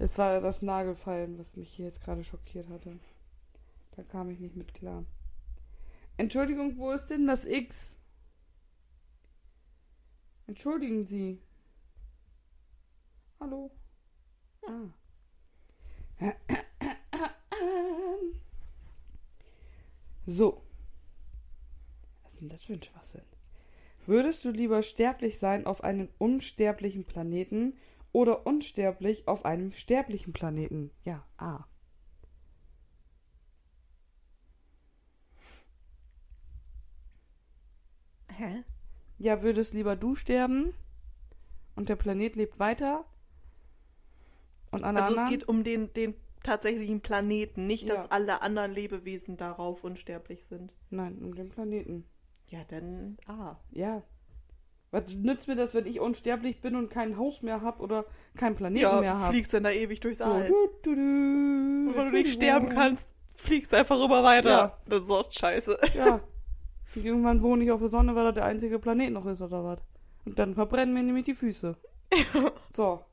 Es war das Nagelfallen, was mich hier jetzt gerade schockiert hatte. Da kam ich nicht mit klar. Entschuldigung, wo ist denn das X? Entschuldigen Sie. Hallo? Ah. So. Was ist denn das für ein Schwachsinn? Würdest du lieber sterblich sein auf einem unsterblichen Planeten oder unsterblich auf einem sterblichen Planeten? Ja, A. Hä? Ja, würdest lieber du sterben und der Planet lebt weiter und alle Also es anderen? geht um den, den tatsächlichen Planeten, nicht, dass Ja. alle anderen Lebewesen darauf unsterblich sind. Nein, um den Planeten. Ja, dann ah. Ja. Was nützt mir das, wenn ich unsterblich bin und kein Haus mehr hab oder keinen Planeten Ja, mehr hab? fliegst dann da ewig durchs So, All. du, du, du, Und wenn du nicht du, sterben kannst, fliegst du einfach immer weiter. Ja. Das ist auch scheiße. Ja. Und irgendwann wohne ich auf der Sonne, weil das der einzige Planet noch ist oder was. Und dann verbrennen mir nämlich die Füße. So,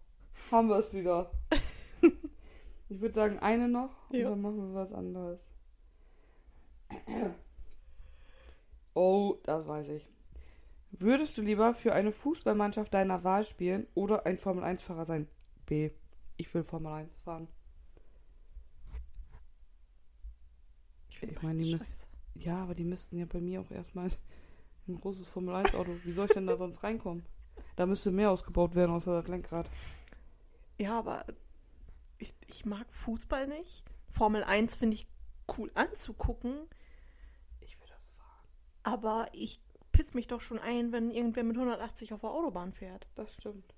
haben wir es wieder. Ich würde sagen, eine noch und Ja. dann machen wir was anderes. Oh, das weiß ich. Würdest du lieber für eine Fußballmannschaft deiner Wahl spielen oder ein Formel-1-Fahrer sein? B. Ich will Formel 1 fahren. Ich meine, die müssen. Ja, aber die müssten ja bei mir auch erstmal ein großes Formel-1-Auto. Wie soll ich denn da sonst reinkommen? Da müsste mehr ausgebaut werden außer das Lenkrad. Ja, aber ich, ich mag Fußball nicht. Formel 1 finde ich cool anzugucken, Ich will das fahren. aber ich piss mich doch schon ein, wenn irgendwer mit 180 auf der Autobahn fährt. Das stimmt.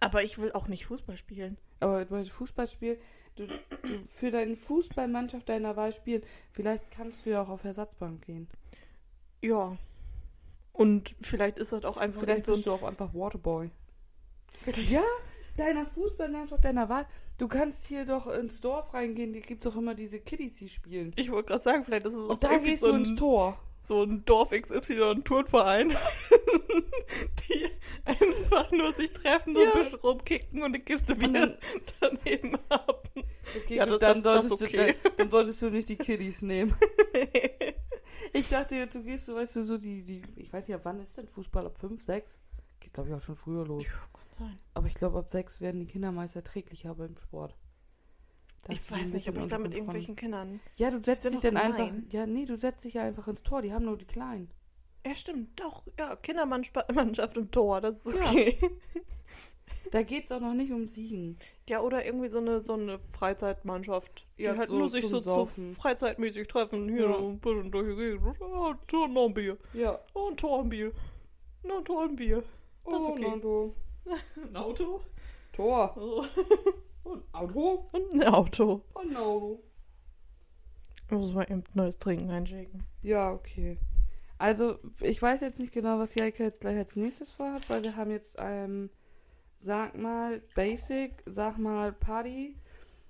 Aber ich will auch nicht Fußball spielen. Aber bei Fußballspiel, du, du für deine Fußballmannschaft deiner Wahl spielen, vielleicht kannst du ja auch auf Ersatzbank gehen. Ja. Und vielleicht ist das auch einfach Vielleicht so bist du auch einfach Waterboy. vielleicht Ja, deiner Fußballmannschaft deiner Wahl. Du kannst hier doch ins Dorf reingehen, die gibt doch immer diese Kiddies, die spielen. Ich wollte gerade sagen, vielleicht ist es auch Und da gehst so du ein, ins Tor. So ein Dorf XY, ein Turnverein, die einfach nur sich treffen und Ja. ein bisschen rumkicken und dann gibst du Und wieder daneben ab. Okay, Ja, das- dann, das- das solltest du, okay. dann, dann solltest du nicht die Kiddies nehmen. Ich dachte jetzt, du gehst so, weißt du, so die, die, ich weiß nicht, ab wann ist denn Fußball? Ab 5, 6? Geht, glaube ich, auch schon früher los. Nein. Aber ich glaube, ab 6 werden die Kinder meist erträglicher beim Sport. Ich ein weiß nicht, ob ich da mit irgendwelchen Kindern. Ja, du setzt dich dann einfach. Ja, nee, du setzt dich ja einfach ins Tor. Die haben nur die Kleinen. Ja, stimmt, doch. Ja, Kindermannschaft im Tor, das ist Ja. okay. Da geht's auch noch nicht um Siegen. Ja, oder irgendwie so eine, so eine Freizeitmannschaft, die Ja, halt so nur sich so, so freizeitmäßig treffen, hier Ja. ein bisschen durch die Gegend. Oh, noch ein Bier. Ja. Oh, ein Tor, ein Bier. Noch ein Tor, ein Bier. Das ist Oh, okay. Nando. Ein Auto? Tor. Oh. Und Auto. Und ein Auto. Und Auto. Muss man eben neues Trinken einschenken. Ja, okay. Also, ich weiß jetzt nicht genau, was Jaika jetzt gleich als nächstes vorhat, weil wir haben jetzt, ähm, sag mal, Basic, sag mal, Party.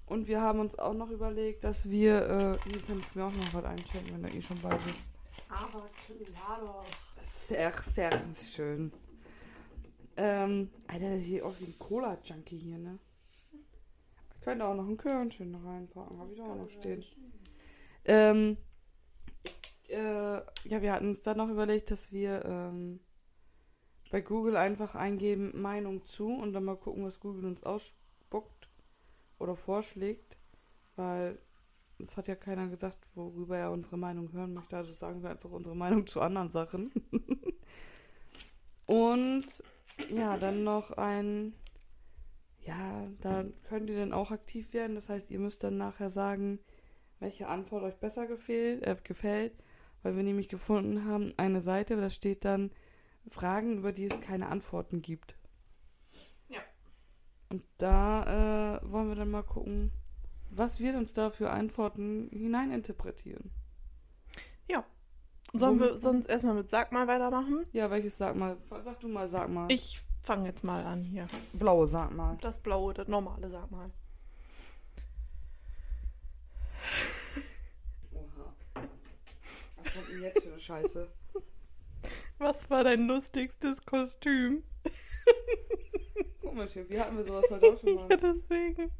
Und wir haben uns auch noch überlegt, dass wir, äh, ihr könnt mir auch noch was einschenken, wenn ihr eh schon bei ist. Aber klar doch. Sehr, sehr schön. Ähm, Alter, das sieht aus wie ein Cola-Junkie hier, ne? Könnte auch noch ein Körnchen reinpacken, habe ich da auch noch stehen. Ähm, äh, ja, wir hatten uns dann noch überlegt, dass wir ähm, bei Google einfach eingeben Meinung zu und dann mal gucken, was Google uns ausspuckt oder vorschlägt, weil es hat ja keiner gesagt, worüber er unsere Meinung hören möchte, also sagen wir einfach unsere Meinung zu anderen Sachen. und ja, dann noch ein, ja, da könnt ihr dann auch aktiv werden, das heißt, ihr müsst dann nachher sagen, welche Antwort euch besser gefällt, äh, gefällt, weil wir nämlich gefunden haben, eine Seite, da steht dann Fragen, über die es keine Antworten gibt. Ja. Und da äh, wollen wir dann mal gucken, was wir uns da für Antworten hineininterpretieren. Sollen wir Womit- sonst erstmal mit Sag mal weitermachen? Ja, welches sag mal? Sag du mal, sag mal. Ich fange jetzt mal an hier. blaue, sag mal. Das blaue, das normale Sag mal. Oha. Was kommt denn jetzt für eine Scheiße? Was war dein lustigstes Kostüm? Komisch, wie hatten wir sowas heute auch schon mal? Ja, deswegen.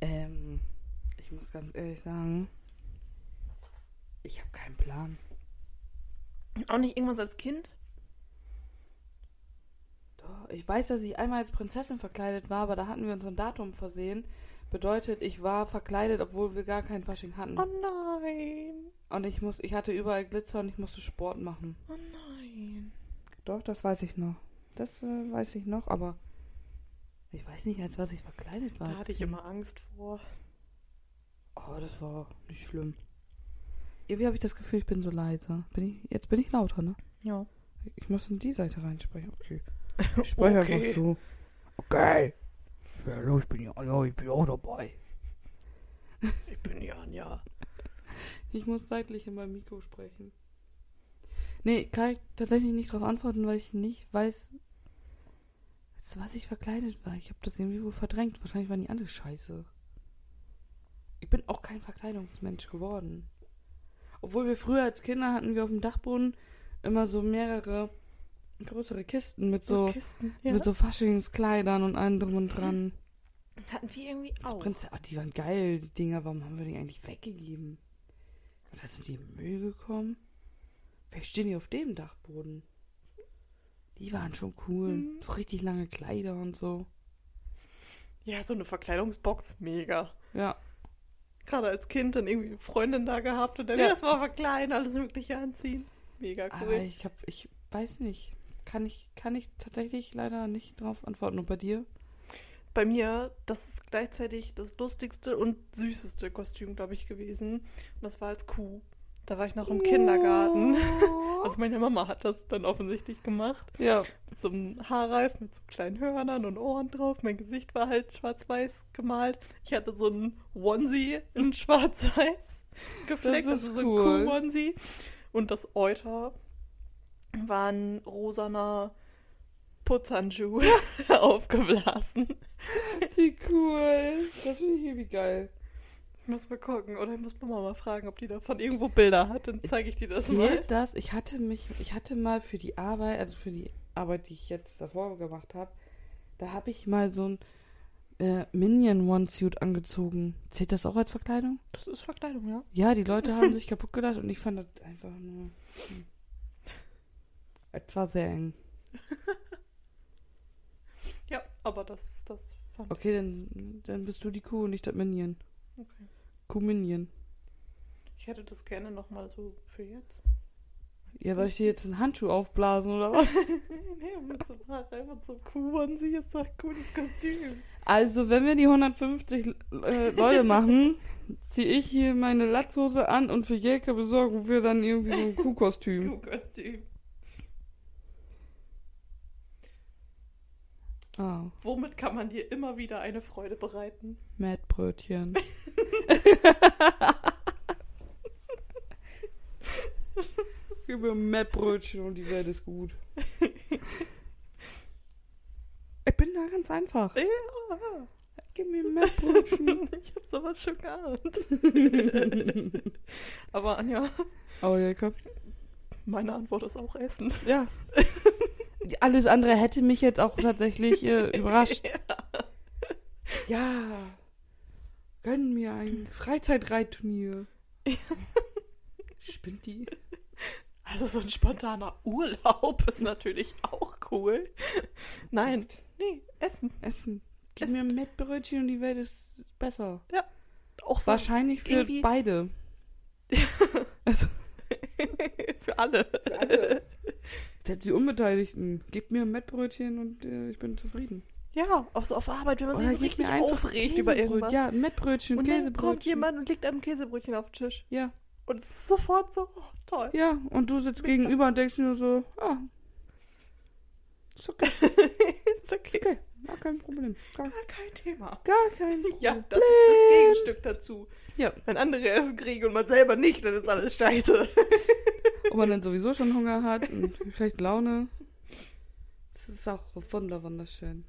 Ähm, ich muss ganz ehrlich sagen, ich habe keinen Plan. Auch nicht irgendwas als Kind? Ich weiß, dass ich einmal als Prinzessin verkleidet war, aber da hatten wir uns ein Datum versehen. Bedeutet, ich war verkleidet, obwohl wir gar kein Fasching hatten. Oh nein. Und ich muss, ich hatte überall Glitzer und ich musste Sport machen. Oh nein. Doch, das weiß ich noch. Das äh, weiß ich noch, aber ich weiß nicht, als was ich verkleidet war. Da hatte ich immer Angst vor. Oh, das war nicht schlimm. Irgendwie habe ich das Gefühl, ich bin so leise. Bin ich, jetzt bin ich lauter, ne? Ja. Ich muss in die Seite reinsprechen. Okay. Ich spreche Okay. einfach so. Okay. Los, ich bin ja, ja, ich bin auch dabei. Ich bin Jan, ja. Ich muss seitlich in meinem Mikro sprechen. Nee, kann ich tatsächlich nicht darauf antworten, weil ich nicht weiß, zu was ich verkleidet war. Ich habe das irgendwie wohl verdrängt. Wahrscheinlich waren die alle scheiße. Ich bin auch kein Verkleidungsmensch geworden. Obwohl wir früher als Kinder hatten wir auf dem Dachboden immer so mehrere größere Kisten mit so, Kisten. Ja. mit so Faschingskleidern und allem drum und dran. Hatten wir irgendwie Das auch. Prinz, ah, die waren geil, die Dinger. Warum haben wir die eigentlich weggegeben? Oder sind die im Müll gekommen? Vielleicht stehen die auf dem Dachboden. Die waren schon cool. Mhm. So richtig lange Kleider und so. Ja, so eine Verkleidungsbox, mega. Ja. Gerade als Kind dann irgendwie eine Freundin da gehabt und dann Ja. erstmal verkleiden, alles Mögliche anziehen. Mega Aber cool. ich hab, ich weiß nicht. Kann ich, kann ich tatsächlich leider nicht drauf antworten. Und bei dir? Bei mir, das ist gleichzeitig das lustigste und süßeste Kostüm, glaube ich, gewesen. Und das war als Kuh. Da war ich noch im Kindergarten. Also meine Mama hat das dann offensichtlich gemacht. ja. Mit so einem Haarreif, mit so kleinen Hörnern und Ohren drauf. Mein Gesicht war halt schwarz-weiß gemalt. Ich hatte so ein Onesie in schwarz-weiß gefleckt. Das ist also so ein cool. Kuh-Onesie. Und das Euter war ein rosaner Putzhandschuh aufgeblasen. Wie cool. Das finde ich irgendwie geil. Ich muss mal gucken. Oder ich muss Mama mal fragen, ob die davon irgendwo Bilder hat. Dann zeige ich dir das Zählt mal. das? Ich hatte mich, ich hatte mal für die Arbeit, also für die Arbeit, die ich jetzt davor gemacht habe, da habe ich mal so ein äh, Minion One-Suit angezogen. Zählt das auch als Verkleidung? Das ist Verkleidung, ja? Ja, die Leute haben sich kaputt gedacht und ich fand das einfach nur hm, etwa sehr eng. Ja, aber das, das fand Okay, dann, dann bist du die Kuh und nicht das Minion. Okay. Kuh Minion. Ich hätte das gerne nochmal so für jetzt. Ja, soll ich dir jetzt einen Handschuh aufblasen oder was? nee, mit so und so Kuh sie ist doch ein cooles Kostüm. Also, wenn wir die 150 äh, Leute machen, ziehe ich hier meine Latzhose an und für Jelka besorgen wir dann irgendwie so ein Kuhkostüm. Kuhkostüm. Ah, Womit kann man dir immer wieder eine Freude bereiten? Mettbrötchen. Gib mir ein Mettbrötchen und die Welt ist gut. Ich bin da ganz einfach. Ja, Gib mir ein Mettbrötchen. ich hab sowas schon geahnt. Aber Anja, Oh, Jelka. meine Antwort ist auch Essen. Ja. Alles andere hätte mich jetzt auch tatsächlich äh, überrascht. Ja. Gönn mir ein Freizeitreitturnier. Spinnt die? Also so ein spontaner Urlaub ist natürlich auch cool. Nein, nee, Essen. Essen. Gib Essen. mir ein Mettbrötchen und die Welt ist besser. Auch so Wahrscheinlich für irgendwie- beide. Also, für alle. Selbst die Unbeteiligten. Gib mir ein Mettbrötchen und äh, ich bin zufrieden. Ja, auch so auf Arbeit, wenn man sich so richtig aufregt über irgendwas. Ja, ein Mettbrötchen, und dann Käsebrötchen. kommt jemand und legt einem Käsebrötchen auf den Tisch. Ja, Und es ist sofort so, oh, toll. ja. Und du sitzt gegenüber und denkst nur so, ah, ist okay, ist okay. okay, gar kein Problem. Gar, Gar kein Thema. gar kein Problem. Ja, das ist das Gegenstück dazu. Ja. Wenn andere Essen kriegen und man selber nicht, dann ist alles scheiße. Ob man dann sowieso schon Hunger hat und vielleicht Laune. Das ist auch wunder, wunderschön.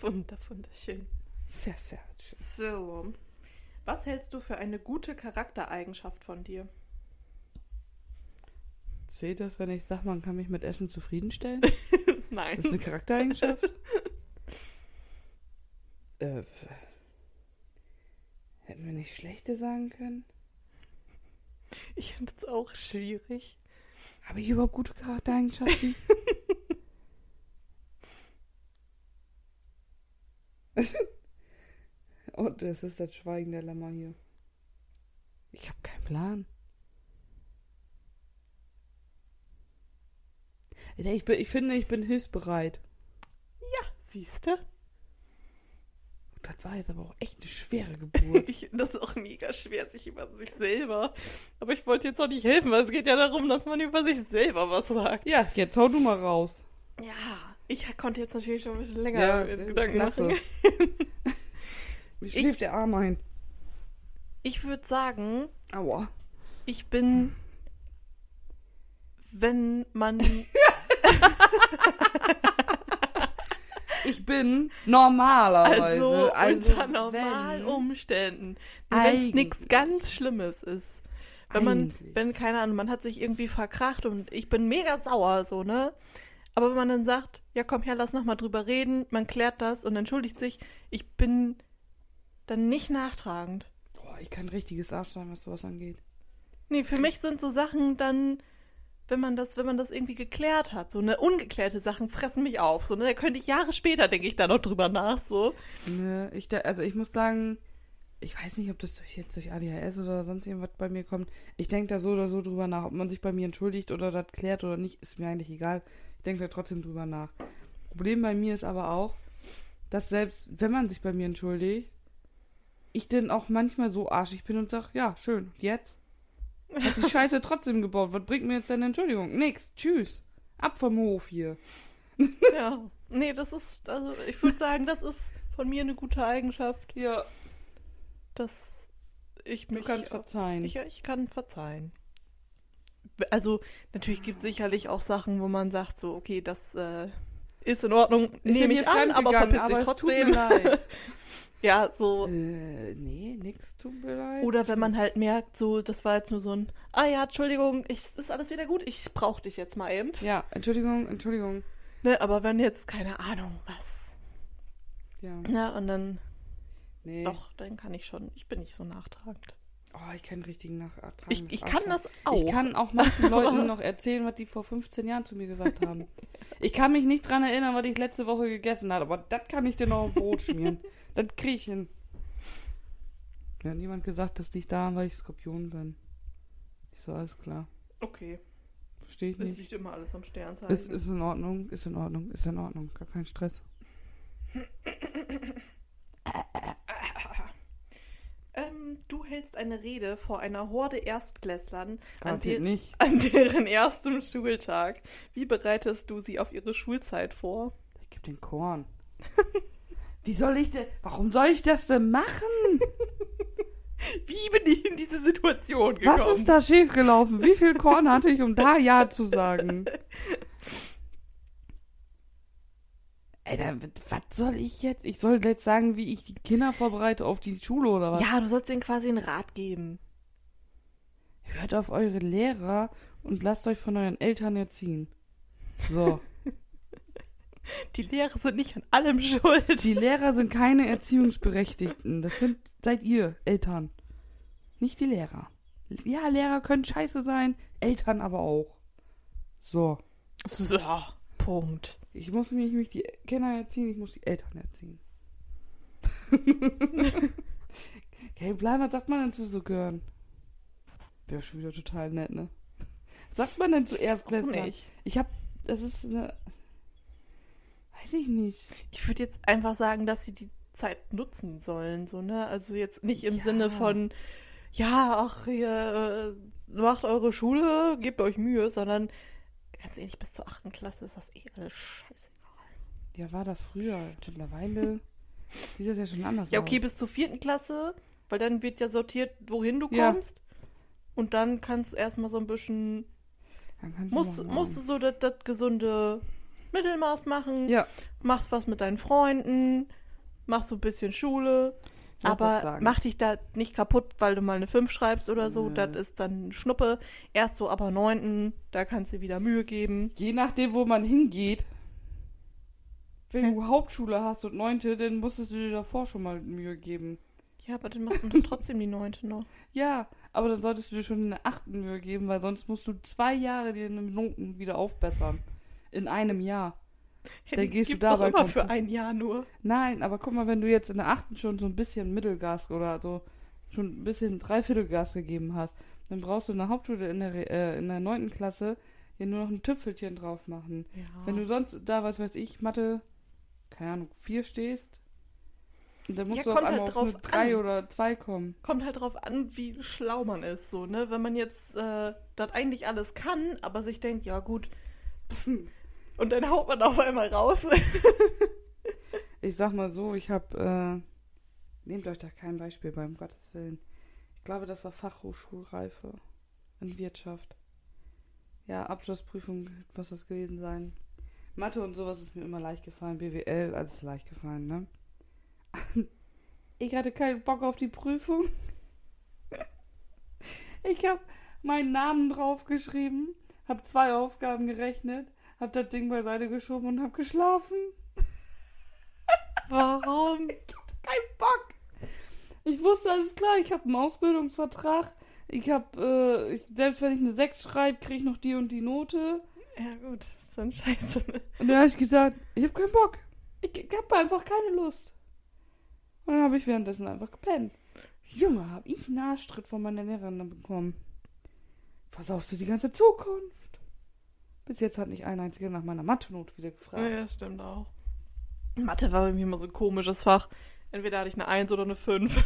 Wunder, wunderschön. Sehr, sehr schön. So. Was hältst du für eine gute Charaktereigenschaft von dir? Seht das, wenn ich sage, man kann mich mit Essen zufriedenstellen? Nein. Ist das eine Charaktereigenschaft? äh, hätten wir nicht schlechte sagen können? Ich finde es auch schwierig. Habe ich überhaupt gute Charaktereigenschaften? Und das ist das Schweigen der Lämmer hier. Ich habe keinen Plan. Ja, Ich, bin, ich finde, ich bin hilfsbereit. Siehst du? Das war jetzt aber auch echt eine schwere Geburt. Ich, das ist auch mega schwer, sich über sich selber. Aber ich wollte jetzt auch nicht helfen, weil es geht ja darum, dass man über sich selber was sagt. ja, jetzt hau du mal raus. Ja, ich konnte jetzt natürlich schon ein bisschen länger Ja, äh, Gedanken klasse. machen. Wie schläft der Arm ein? Ich würde sagen, Aua. ich bin, wenn man Ich bin normalerweise. also, Also, unter normalen Umständen, wenn es nichts ganz Schlimmes ist. Wenn man, Eigentlich. wenn, keine Ahnung, man hat sich irgendwie verkracht und ich bin mega sauer, so, ne? Aber wenn man dann sagt, ja komm her, lass noch mal drüber reden, man klärt das und entschuldigt sich, ich bin dann nicht nachtragend. Boah, ich kann richtiges Arsch sein, was sowas angeht. Nee, für mich sind so Sachen dann, wenn man das, wenn man das irgendwie geklärt hat, so eine ungeklärte Sachen fressen mich auf. So, ne, da könnte ich Jahre später, denke ich da noch drüber nach, so. Ne, ich, de- also ich muss sagen, ich weiß nicht, ob das durch, jetzt durch ADHS oder sonst irgendwas bei mir kommt. Ich denke da so oder so drüber nach. Ob man sich bei mir entschuldigt oder das klärt oder nicht, ist mir eigentlich egal. Ich denke da trotzdem drüber nach. Problem bei mir ist aber auch, dass selbst wenn man sich bei mir entschuldigt, ich dann auch manchmal so arschig bin und sag, ja, schön, jetzt? Hast die Scheiße trotzdem gebaut. Was bringt mir jetzt deine Entschuldigung? Nix. Tschüss. Ab vom Hof hier. Ja. Nee, das ist, also ich würde sagen, das ist von mir eine gute Eigenschaft, Ja. dass ich Du mich. kannst verzeihen. Ich, ich kann verzeihen. Also, natürlich gibt es sicherlich auch Sachen, wo man sagt, so, okay, das äh, ist in Ordnung, nehme ich an, aber verpiss dich trotzdem. leid. ja, so. Äh, nee, nix tut mir leid. Oder wenn man halt merkt, so, das war jetzt nur so ein, ah ja, Entschuldigung, ich, es ist alles wieder gut, ich brauche dich jetzt mal eben. Ja, Entschuldigung, Entschuldigung. Ne, aber wenn jetzt, keine Ahnung, was. Ja, Ja, und dann, nee. doch, dann kann ich schon, ich bin nicht so nachtragend. Oh, ich kann richtigen Nachtragen. Ich, ich kann das auch. Ich kann auch manchen Leuten noch erzählen, was die vor 15 Jahren zu mir gesagt haben. Ich kann mich nicht dran erinnern, was ich letzte Woche gegessen habe, aber das kann ich dir noch auf Brot schmieren. das krieg ich hin. Mir hat niemand gesagt, das liegt daran, weil ich Skorpion bin. Ich so, alles klar. Okay, Verstehe ich es nicht. liegt immer alles am Sternzeichen. Ist, ist in Ordnung, ist in Ordnung, ist in Ordnung. Gar kein Stress. Du hältst eine Rede vor einer Horde Erstklässlern an, der, an deren erstem Schultag. Wie bereitest du sie auf ihre Schulzeit vor? Ich geb den Korn. Wie soll ich denn, warum soll ich das denn machen? Wie bin ich in diese Situation gekommen? Was ist da schiefgelaufen? Wie viel Korn hatte ich, um da Ja zu sagen? Alter, was soll ich jetzt? Ich soll jetzt sagen, wie ich die Kinder vorbereite auf die Schule oder was? Ja, du sollst ihnen quasi einen Rat geben. Hört auf eure Lehrer und lasst euch von euren Eltern erziehen. So. Die Lehrer sind nicht an allem schuld. Die Lehrer sind keine Erziehungsberechtigten. Das sind, seid ihr, Eltern. Nicht die Lehrer. Ja, Lehrer können scheiße sein, Eltern aber auch. So. So, Punkt. Ich muss mich nicht die Kinder erziehen, ich muss die Eltern erziehen. okay, bleib, was sagt man denn zu so gehören? Wäre schon wieder total nett, ne? Was sagt man denn zu Erstklässlern? nicht. Ich hab, das ist eine, weiß ich nicht. Ich würde jetzt einfach sagen, dass sie die Zeit nutzen sollen, so, ne? Also jetzt nicht im Ja. Sinne von, ja, ach, ihr äh, macht eure Schule, gebt euch Mühe, sondern ganz ehrlich, bis zur achten Klasse ist das eh alles scheißegal. Ja, war das früher. Mittlerweile sieht das ja schon anders Ja, okay, aus. bis zur vierten Klasse, weil dann wird ja sortiert, wohin du Ja. kommst. Und dann kannst du erstmal so ein bisschen, du musst, musst du so das das gesunde Mittelmaß machen, Ja, machst was mit deinen Freunden, machst so ein bisschen Schule, aber mach dich da nicht kaputt, weil du mal eine 5 schreibst oder so, Nö. das ist dann Schnuppe. Erst so aber neunten, da kannst du wieder Mühe geben. Je nachdem, wo man hingeht. Wenn Hä? du Hauptschule hast und neunte, dann musstest du dir davor schon mal Mühe geben. Ja, aber dann macht man doch trotzdem die neunte noch. Ja, aber dann solltest du dir schon in der achten Mühe geben, weil sonst musst du zwei Jahre dir deine Noten wieder aufbessern. In einem Jahr. Dann gehst du gibt's doch immer für ein Jahr nur. Nein, aber guck mal, wenn du jetzt in der achten schon so ein bisschen Mittelgas oder so schon ein bisschen Dreiviertelgas gegeben hast, dann brauchst du in der Hauptschule in der, äh, in der neunten Klasse hier nur noch ein Tüpfelchen drauf machen. Ja. Wenn du sonst da, was weiß ich, Mathe, keine Ahnung, vier stehst, dann musst Ja, du auf kommt einmal halt auf eine drei an. oder zwei kommen. Kommt halt drauf an, wie schlau man ist, so, ne? Wenn man jetzt äh, das eigentlich alles kann, aber sich denkt, ja gut, pff, und dann haut man auf einmal raus. Ich sag mal so, ich hab, äh, nehmt euch da kein Beispiel bei, um Gottes Willen. Ich glaube, das war Fachhochschulreife in Wirtschaft. Ja, Abschlussprüfung muss das gewesen sein. Mathe und sowas ist mir immer leicht gefallen. BWL, alles leicht gefallen, ne? Ich hatte keinen Bock auf die Prüfung. Ich hab meinen Namen draufgeschrieben, hab zwei Aufgaben gerechnet, hab das Ding beiseite geschoben und hab geschlafen. Warum? Kein Bock. Ich wusste alles klar, ich habe einen Ausbildungsvertrag. Ich habe, äh, ich, selbst wenn ich eine 6 schreibe, kriege ich noch die und die Note. Ja, gut, das ist dann scheiße. Ne? Und dann habe ich gesagt, ich habe keinen Bock. Ich, ich habe einfach keine Lust. Und dann habe ich währenddessen einfach gepennt. Junge, habe ich einen Arschtritt von meiner Lehrerin bekommen. Versaust du die ganze Zukunft? Bis jetzt hat nicht ein einziger nach meiner Mathe-Note wieder gefragt. Ja, das stimmt auch. Mathe war bei mir immer so ein komisches Fach. Entweder hatte ich eine 1 oder eine 5.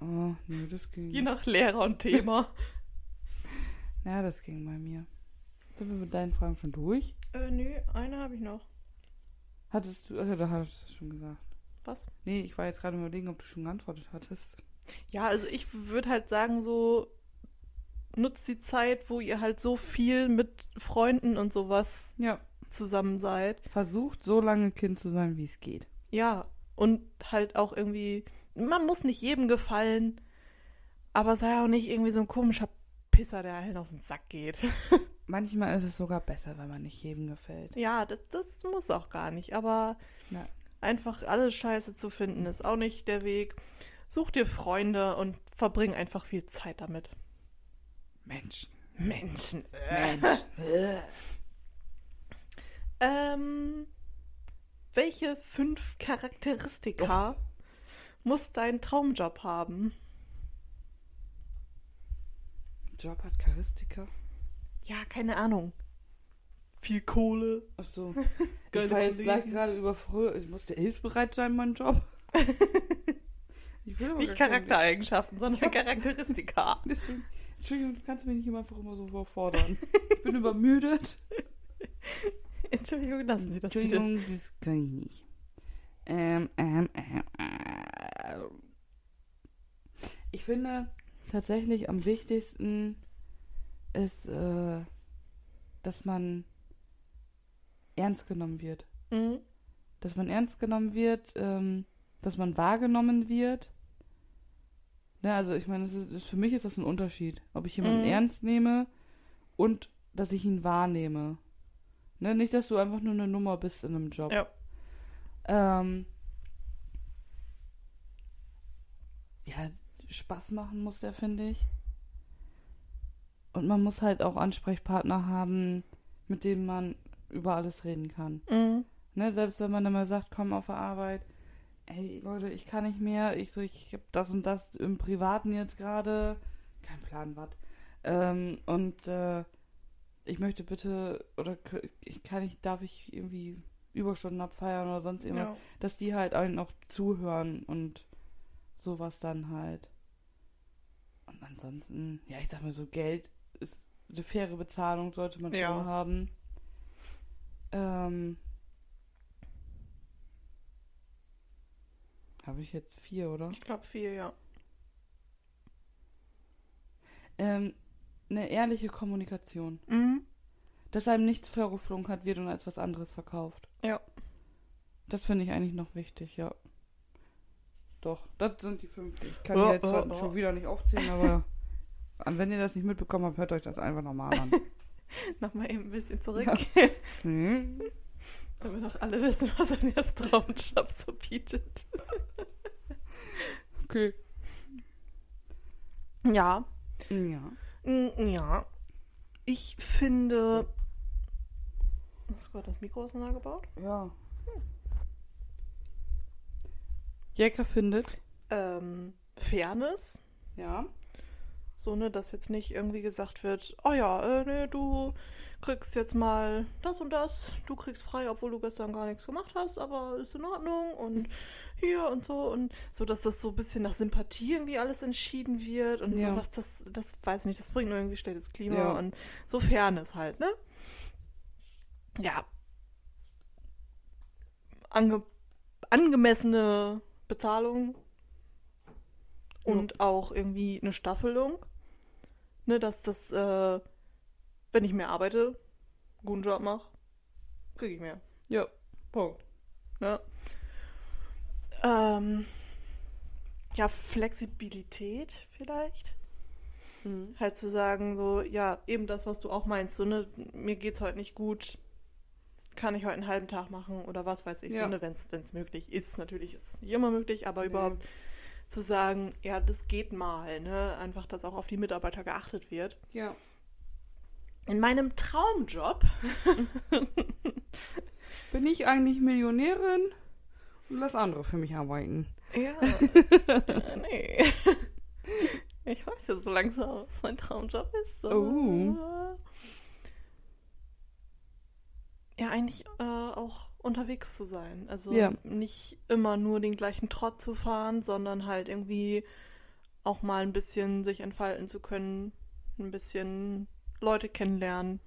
Oh, nö, das ging. Je nach Lehrer und Thema. Ja, das ging bei mir. Sind wir mit deinen Fragen schon durch? äh, nö, eine habe ich noch. Hattest du, also da hattest du es schon gesagt. Was? Nee, ich war jetzt gerade überlegen, ob du schon geantwortet hattest. Ja, also ich würde halt sagen, so nutzt die Zeit, wo ihr halt so viel mit Freunden und sowas Ja. zusammen seid. Versucht so lange Kind zu sein, wie es geht. Ja, und halt auch irgendwie, man muss nicht jedem gefallen, aber sei auch nicht irgendwie so ein komischer Pisser, der allen auf den Sack geht. Manchmal ist es sogar besser, wenn man nicht jedem gefällt. ja, das, das muss auch gar nicht, aber Ja. einfach alles scheiße zu finden ist auch nicht der Weg. Such dir Freunde und verbring einfach viel Zeit damit. Mensch. Menschen. Mensch. Ähm, welche fünf Charakteristika muss dein Traumjob haben? Job hat Charistika. Ja, keine Ahnung. Viel Kohle. Achso. Geile Ich war jetzt gleich gerade über früher. Ich musste hilfsbereit sein, mein Job. Ich will aber Nicht Charaktereigenschaften, sondern Charakteristika. Deswegen, Entschuldigung, du kannst mich nicht immer einfach immer so überfordern. Ich bin übermüdet. Entschuldigung, lassen Sie das bitte. Entschuldigung, das kann ich nicht. Ähm, ähm, ähm, äh. Ich finde tatsächlich am wichtigsten ist, äh, dass man ernst genommen wird. Mhm. Dass man ernst genommen wird, ähm, dass man wahrgenommen wird. Ne, also ich meine, für mich ist das ein Unterschied, ob ich jemanden Mhm. ernst nehme und dass ich ihn wahrnehme. Ne, nicht, dass du einfach nur eine Nummer bist in einem Job. Ja. Ähm, ja, Spaß machen muss der, finde ich. Und man muss halt auch Ansprechpartner haben, mit denen man über alles reden kann. Mhm. Ne, selbst wenn man dann mal sagt, komm auf der Arbeit, ey Leute, ich kann nicht mehr, ich so, ich hab das und das im Privaten jetzt gerade, kein Plan, was. Ähm, und äh, ich möchte bitte, oder ich kann ich, darf ich irgendwie Überstunden abfeiern oder sonst irgendwas, Ja. dass die halt einen auch zuhören und sowas dann halt. Und ansonsten, ja, ich sag mal so, Geld ist eine faire Bezahlung, sollte man Ja. schon haben. Ähm, Habe ich jetzt vier, oder? Ich glaube vier, ja. Ähm, eine ehrliche Kommunikation. Mhm. Dass einem nichts vorgeflunkert wird und als was anderes verkauft. Ja. Das finde ich eigentlich noch wichtig, ja. Doch, das sind die fünf. Ich kann Ja, die jetzt ja, zwar ja. schon wieder nicht aufzählen, aber wenn ihr das nicht mitbekommen habt, hört euch das einfach nochmal an. Nochmal eben ein bisschen zurück, Hm? Damit auch alle wissen, was ein Traumjob so bietet. Okay. Ja. Ja. Mm, Ja. Ich finde. Hast du gerade das Mikro auseinandergebaut? Ja. Jäger findet. Ähm, Fairness. Ja. So, ne, dass jetzt nicht irgendwie gesagt wird, oh ja, äh, ne, du kriegst jetzt mal das und das, du kriegst frei, obwohl du gestern gar nichts gemacht hast, aber ist in Ordnung und hier und so und so, dass das so ein bisschen nach Sympathie irgendwie alles entschieden wird und Ja. sowas, das, das weiß ich nicht, das bringt nur irgendwie schlechtes Klima Ja. und so Fairness halt, ne? Ja. Ange angemessene Bezahlung und auch irgendwie eine Staffelung. Ne, dass das, äh, wenn ich mehr arbeite, guten Job mache, kriege ich mehr. Ja. Punkt. Ne? Ähm, ja, Flexibilität vielleicht. Mhm. Halt zu sagen, so, ja, eben das, was du auch meinst, so, ne, mir geht's heute nicht gut. kann ich heute einen halben Tag machen oder was weiß ich, Ja. so, ne, wenn es möglich ist. Natürlich ist es nicht immer möglich, aber Nee. überhaupt zu sagen, ja, das geht mal, ne? Einfach, dass auch auf die Mitarbeiter geachtet wird. Ja. In meinem Traumjob, Bin ich eigentlich Millionärin und lass andere für mich arbeiten. ja, äh, nee. Ich weiß ja so langsam, was mein Traumjob ist. So. Oh. Ja, eigentlich äh, auch unterwegs zu sein. Also Ja. nicht immer nur den gleichen Trott zu fahren, sondern halt irgendwie auch mal ein bisschen sich entfalten zu können, ein bisschen Leute kennenlernen,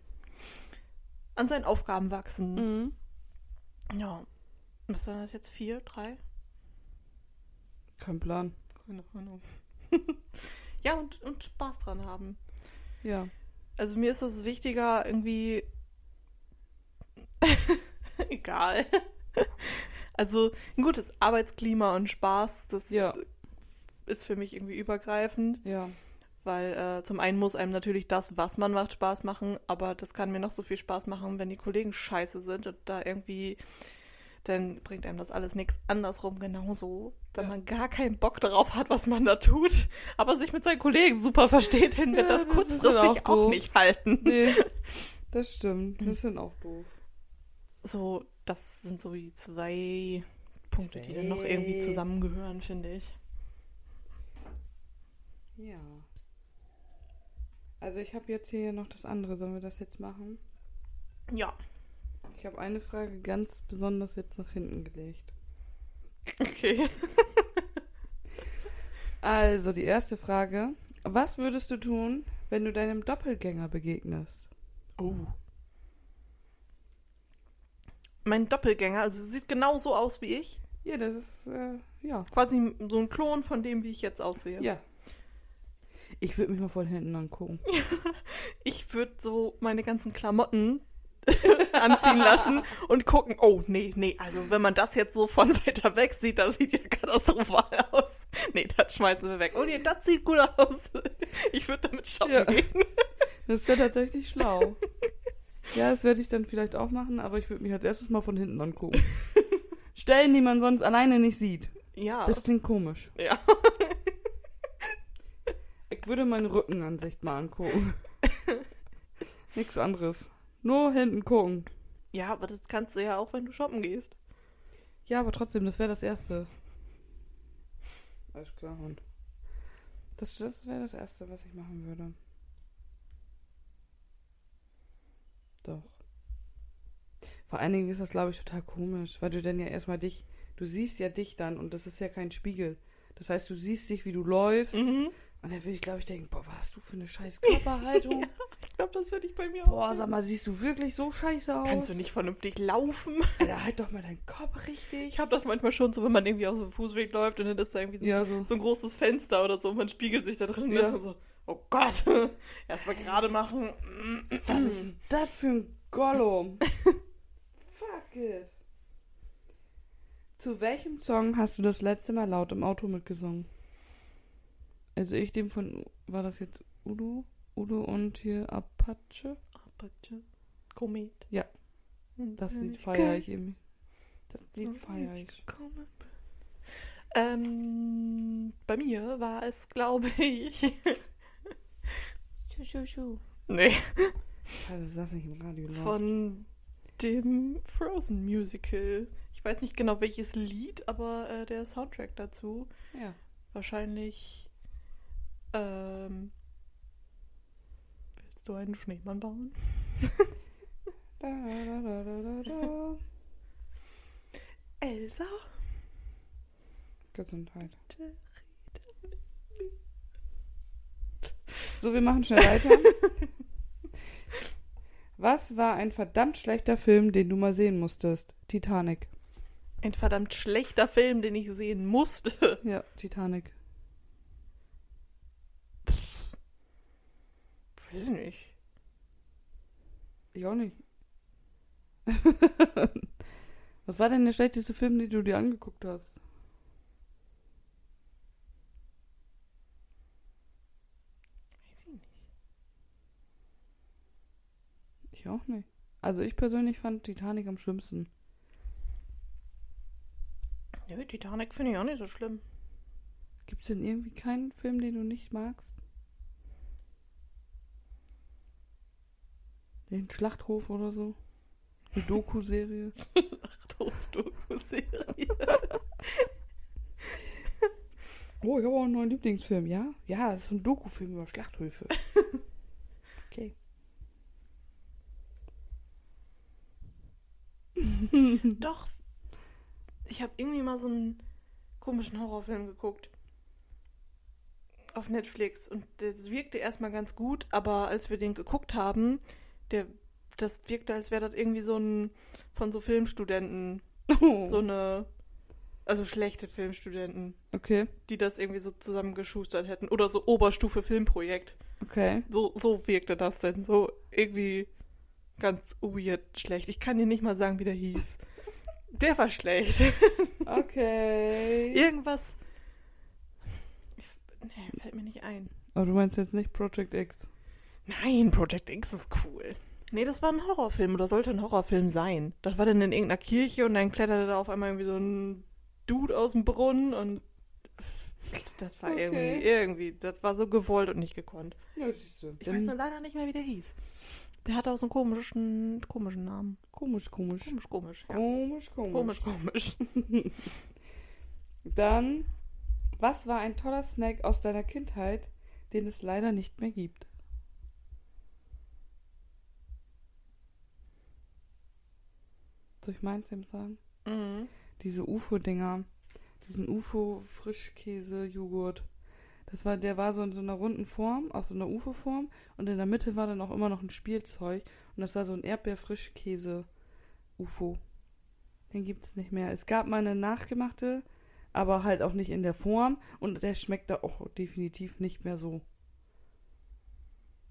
an seinen Aufgaben wachsen. Mhm. Ja. Was sind das jetzt? Vier? Drei? Kein Plan. Keine Ahnung. ja, und, und Spaß dran haben. Ja. Also mir ist es wichtiger, irgendwie. Egal. Also ein gutes Arbeitsklima und Spaß, das Ja. ist für mich irgendwie übergreifend, Ja. Weil äh, zum einen muss einem natürlich das, was man macht, Spaß machen, aber das kann mir noch so viel Spaß machen, wenn die Kollegen scheiße sind und da irgendwie, dann bringt einem das alles nichts. Andersrum genauso, wenn Ja. man gar keinen Bock darauf hat, was man da tut, aber sich mit seinen Kollegen super versteht, dann wird Ja, das das kurzfristig auch auch, nicht halten. Nee. Das stimmt. Das sind auch doof. So, das sind so die zwei Punkte, die dann noch irgendwie Zwei. zusammengehören, finde ich. Ja. Also ich habe jetzt hier noch das andere. Sollen wir das jetzt machen? Ja. Ich habe eine Frage ganz besonders jetzt nach hinten gelegt. Okay. Also die erste Frage. Was würdest du tun, wenn du deinem Doppelgänger begegnest? Oh. Mein Doppelgänger, also sieht genau so aus wie ich. Ja, das ist, äh, ja. Quasi so ein Klon von dem, wie ich jetzt aussehe. Ja. Ich würde mich mal von hinten angucken. Ich würde so meine ganzen Klamotten anziehen lassen und gucken, oh, nee, nee, also wenn man das jetzt so von weiter weg sieht, das sieht ja katastrophal aus. Nee, das schmeißen wir weg. Oh nee, das sieht gut aus. Ich würde damit shoppen Ja. gehen. Das wäre tatsächlich schlau. Ja, das werde ich dann vielleicht auch machen, aber ich würde mich als erstes mal von hinten angucken. Stellen, die man sonst alleine nicht sieht. Ja. Das klingt komisch. ja. Ich würde meine Rückenansicht mal angucken. Nichts anderes. Nur hinten gucken. Ja, aber das kannst du ja auch, wenn du shoppen gehst. Ja, aber trotzdem, das wäre das Erste. Alles klar, Hund. Das, das wäre das Erste, was ich machen würde. Doch. Vor allen Dingen ist das, glaube ich, total komisch, weil du dann ja erstmal dich, du siehst ja dich dann und das ist ja kein Spiegel. Das heißt, du siehst dich, wie du läufst Mhm. Und dann würde ich, glaube ich, denken, boah, was hast du für eine scheiß Körperhaltung? Ich glaube, das würde ich bei mir Boah, auch. sag mal, siehst du wirklich so scheiße aus? Kannst du nicht vernünftig laufen? Alter, halt doch mal deinen Kopf richtig. Ich habe das manchmal schon so, wenn man irgendwie auf so einem Fußweg läuft und dann ist da irgendwie so, Ja, so. so ein großes Fenster oder so und man spiegelt sich da drin und Ja. ist man so, oh Gott, erstmal gerade machen. Was ist denn das für ein Gollum? Fuck it. Zu welchem Song hast du das letzte Mal laut im Auto mitgesungen? Also ich dem von, war das jetzt Udo? Udo und hier Apache? Apache, Komet. Ja. Und Das Lied ich feiere ich irgendwie. Das Lied feiere ich. Ähm, bei mir war es, glaube ich. Schu, schu, schu. Nee, das saß nicht im Radio laut. von dem Frozen Musical. Ich weiß nicht genau welches Lied, aber äh, der Soundtrack dazu. Ja. Wahrscheinlich. Ähm, willst du einen Schneemann bauen? Da, da, da. Elsa? Gesundheit. So, wir machen schnell weiter. Was war ein verdammt schlechter Film, den du mal sehen musstest? Titanic. Ein verdammt schlechter Film, den ich sehen musste. Ja, Titanic. Weiß nicht. Ich auch nicht. Was war denn der schlechteste Film, den du dir angeguckt hast? Weiß ich nicht. Ich auch nicht. Also ich persönlich fand Titanic am schlimmsten. Nö, Titanic finde ich auch nicht so schlimm. Gibt es denn irgendwie keinen Film, den du nicht magst? Den Schlachthof oder so? Eine Doku-Serie? Schlachthof-Doku-Serie. Oh, ich habe auch einen neuen Lieblingsfilm, ja? Ja, das ist ein Doku-Film über Schlachthöfe. Okay. Doch. Ich habe irgendwie mal so einen komischen Horrorfilm geguckt. Auf Netflix. Und das wirkte erstmal ganz gut, aber als wir den geguckt haben, der, das wirkte, als wäre das irgendwie so ein von so Filmstudenten. Oh. So eine. Also schlechte Filmstudenten, Okay, die das irgendwie so zusammengeschustert hätten. Oder so Oberstufe Filmprojekt. okay. So, so wirkte das denn. So irgendwie ganz weird schlecht. Ich kann dir nicht mal sagen, wie der hieß. Der war schlecht. Okay. Irgendwas. Nee, fällt mir nicht ein. Aber du meinst jetzt nicht Project X? Nein, Project X ist cool. Nee, das war ein Horrorfilm oder sollte ein Horrorfilm sein. Das war dann in irgendeiner Kirche und dann kletterte da auf einmal irgendwie so ein Dude aus dem Brunnen und das war Okay. irgendwie, irgendwie, das war so gewollt und nicht gekonnt. Ja. Ich weiß nur leider nicht mehr, wie der hieß. Der hatte auch so einen komischen, komischen Namen. Komisch, komisch. Komisch, komisch. Ja. Komisch, komisch. Komisch, komisch. Dann, was war ein toller Snack aus deiner Kindheit, den es leider nicht mehr gibt? Soll ich meins eben sagen? Mhm. Diese UFO-Dinger. Diesen UFO-Frischkäse-Joghurt. Das war, der war so in so einer runden Form, aus so einer UFO-Form. Und in der Mitte war dann auch immer noch ein Spielzeug. Und das war so ein Erdbeer-Frischkäse-UFO. Den gibt es nicht mehr. Es gab mal eine nachgemachte, aber halt auch nicht in der Form. Und der schmeckt da auch definitiv nicht mehr so.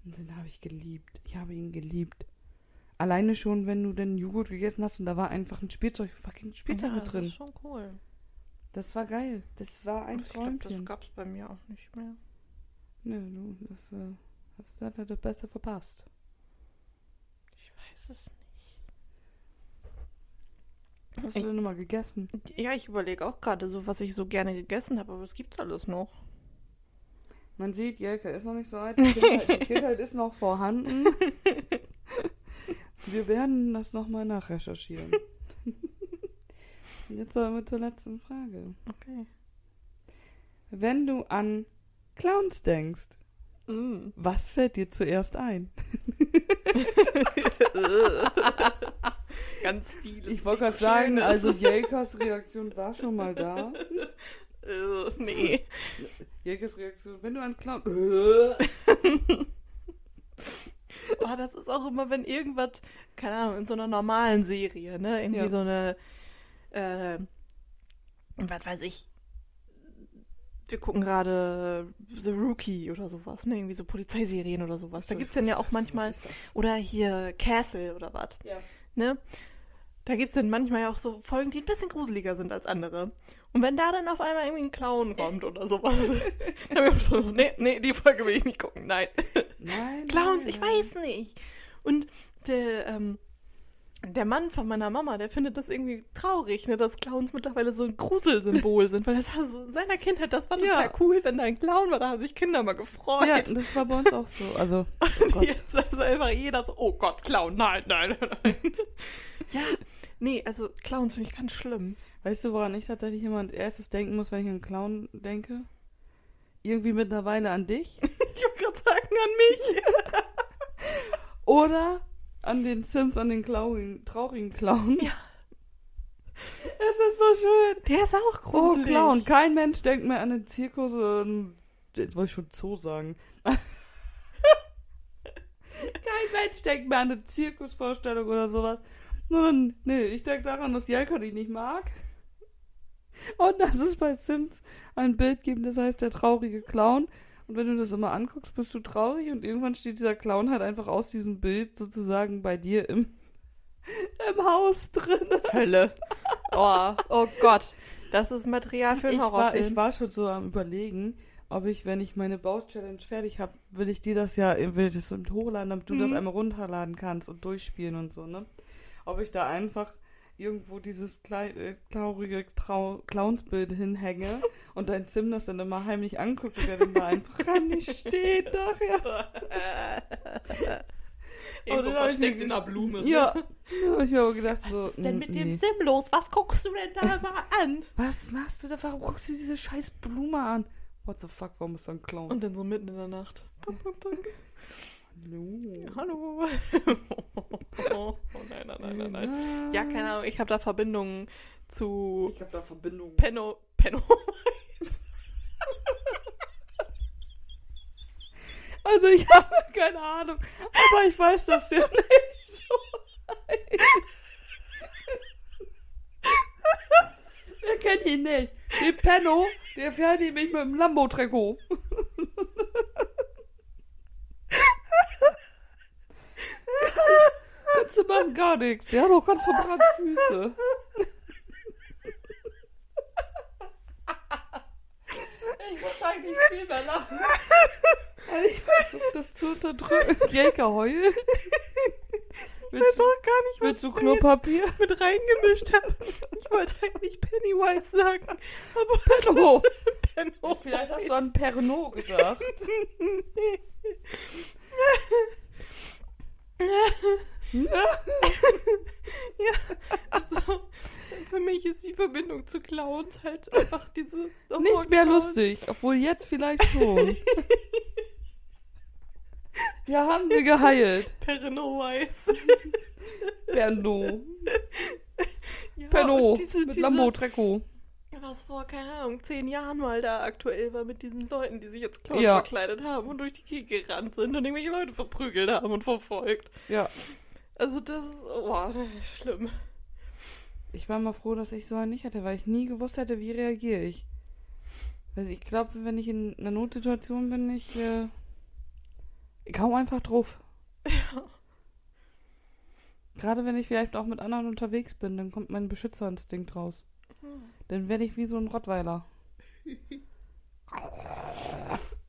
Und den habe ich geliebt. Ich habe ihn geliebt. Alleine schon, wenn du den Joghurt gegessen hast und da war einfach ein Spielzeug, fucking Spielzeug ja, mit Das drin. ist schon cool. Das war geil. Das war ein ich das Träumchen. gab es bei mir auch nicht mehr. Nö, du, das äh, hast du das Beste verpasst. Ich weiß es nicht. Hast Ich- du denn mal gegessen? Ja, ich überlege auch gerade so, was ich so gerne gegessen habe, aber was gibt's alles noch? Man sieht, Jelka ist noch nicht so alt. Die Kindheit, die Kindheit ist noch vorhanden. Wir werden das nochmal nachrecherchieren. Jetzt aber mit zur letzten Frage. Okay. Wenn du an Clowns denkst, Mm. was fällt dir zuerst ein? Ganz viel. Ich wollte gerade sagen, also Jelkas Reaktion war schon mal da. Äh, nee. Jelkas Reaktion, wenn du an Clowns... Oh, das ist auch immer, wenn irgendwas, keine Ahnung, in so einer normalen Serie, ne? Irgendwie Ja. so eine, äh, was weiß ich. Wir gucken gerade The Rookie oder sowas, ne? Irgendwie so Polizeiserien oder sowas. Da gibt's dann ja auch manchmal, oder hier Castle oder was, Ja. ne? Da gibt's dann manchmal ja auch so Folgen, die ein bisschen gruseliger sind als andere. Und wenn da dann auf einmal irgendwie ein Clown kommt oder sowas, dann bin ich so, nee, nee, die Folge will ich nicht gucken, nein. Nein, Clowns, nein, ich nein. weiß nicht. Und der, ähm, der Mann von meiner Mama, der findet das irgendwie traurig, ne, dass Clowns mittlerweile so ein Gruselsymbol sind, weil das war so in seiner Kindheit, das war Ja. total cool, wenn da ein Clown war, da haben sich Kinder mal gefreut. Ja, das war bei uns auch so. Also, oh Gott. jetzt ist einfach jeder so, oh Gott, Clown, nein, nein, nein. ja, nee, also Clowns finde ich ganz schlimm. Weißt du, woran ich tatsächlich immer als erstes denken muss, wenn ich an einen Clown denke? Irgendwie mittlerweile an dich. Ich wollte gerade sagen, an mich. Oder an den Sims, an den traurigen, traurigen Clown. Ja. Es ist so schön. Der ist auch Oh, gruselig. Clown. Kein Mensch denkt mehr an den Zirkus. Ähm, jetzt wollte ich schon Zoo sagen. Kein Mensch denkt mehr an eine Zirkusvorstellung oder sowas. Sondern, nee, ich denke daran, dass Jelka die nicht mag. Und dass es bei Sims ein Bild gibt, das heißt der traurige Clown. Und wenn du das immer anguckst, bist du traurig und irgendwann steht dieser Clown halt einfach aus diesem Bild sozusagen bei dir im, im Haus drin. Hölle. Oh, oh Gott. Das ist Material für einen Ich war, Horrorfilm. ich war schon so am überlegen, ob ich, wenn ich meine Baus-Challenge fertig habe, will ich dir das ja, will ich das hochladen, damit du das Mhm. einmal runterladen kannst und durchspielen und so, ne? Ob ich da einfach irgendwo dieses klei äh, traurige Trau Clownsbild hinhänge und dein Sim das dann immer heimlich anguckt und der dann da einfach ran nicht steht nachher. Irgendwo versteckt in der Blume. Ja. ja ich habe gedacht so, Was ist denn mm, mit nee. dem Sim los? Was guckst du denn da mal an? Was machst du da? Warum guckst du diese scheiß Blume an? What the fuck, warum ist da ein Clown? Und dann so mitten in der Nacht. Hallo. Hallo. Oh nein, nein, nein, nein, nein. Ja, keine Ahnung, ich habe da Verbindungen zu Ich habe da Verbindungen. Penno. Penno. Also ich habe keine Ahnung, aber ich weiß, dass der nicht so heißt. Wer kennt ihn nicht? Den Penno, der fährt nämlich mit dem Lambo-Trikot. Du machen gar nichts. Der hat auch ganz verbrannte Füße. Ich muss eigentlich viel mehr lachen. Weil ich versuche das zu unterdrücken. Jäger heult. Ich weiß auch gar nicht, Willst du Klopapier? mit reingemischt habe. Ich wollte eigentlich Pennywise sagen. Aber Oh, Penno. vielleicht hast du an Pernod gedacht. Also, für mich ist die Verbindung zu Clowns halt einfach diese. Nicht mehr Horror-Clowns. lustig, obwohl jetzt vielleicht schon. Wir haben sie geheilt. Pernowise. Pernod. Ja, Pernod. und diese, Mit diese, Lambo-Trikot. Was vor, keine Ahnung, zehn Jahren mal da aktuell war mit diesen Leuten, die sich jetzt Clowns Ja. verkleidet haben und durch die Gegend gerannt sind und irgendwelche Leute verprügelt haben und verfolgt. Ja. Also das ist, oh, das ist schlimm. Ich war mal froh, dass ich so einen nicht hatte, weil ich nie gewusst hätte, wie reagiere ich. Also ich glaube, wenn ich in einer Notsituation bin, ich, äh, ich hau einfach drauf. Ja. Gerade wenn ich vielleicht auch mit anderen unterwegs bin, dann kommt mein Beschützerinstinkt raus. Dann werde ich wie so ein Rottweiler.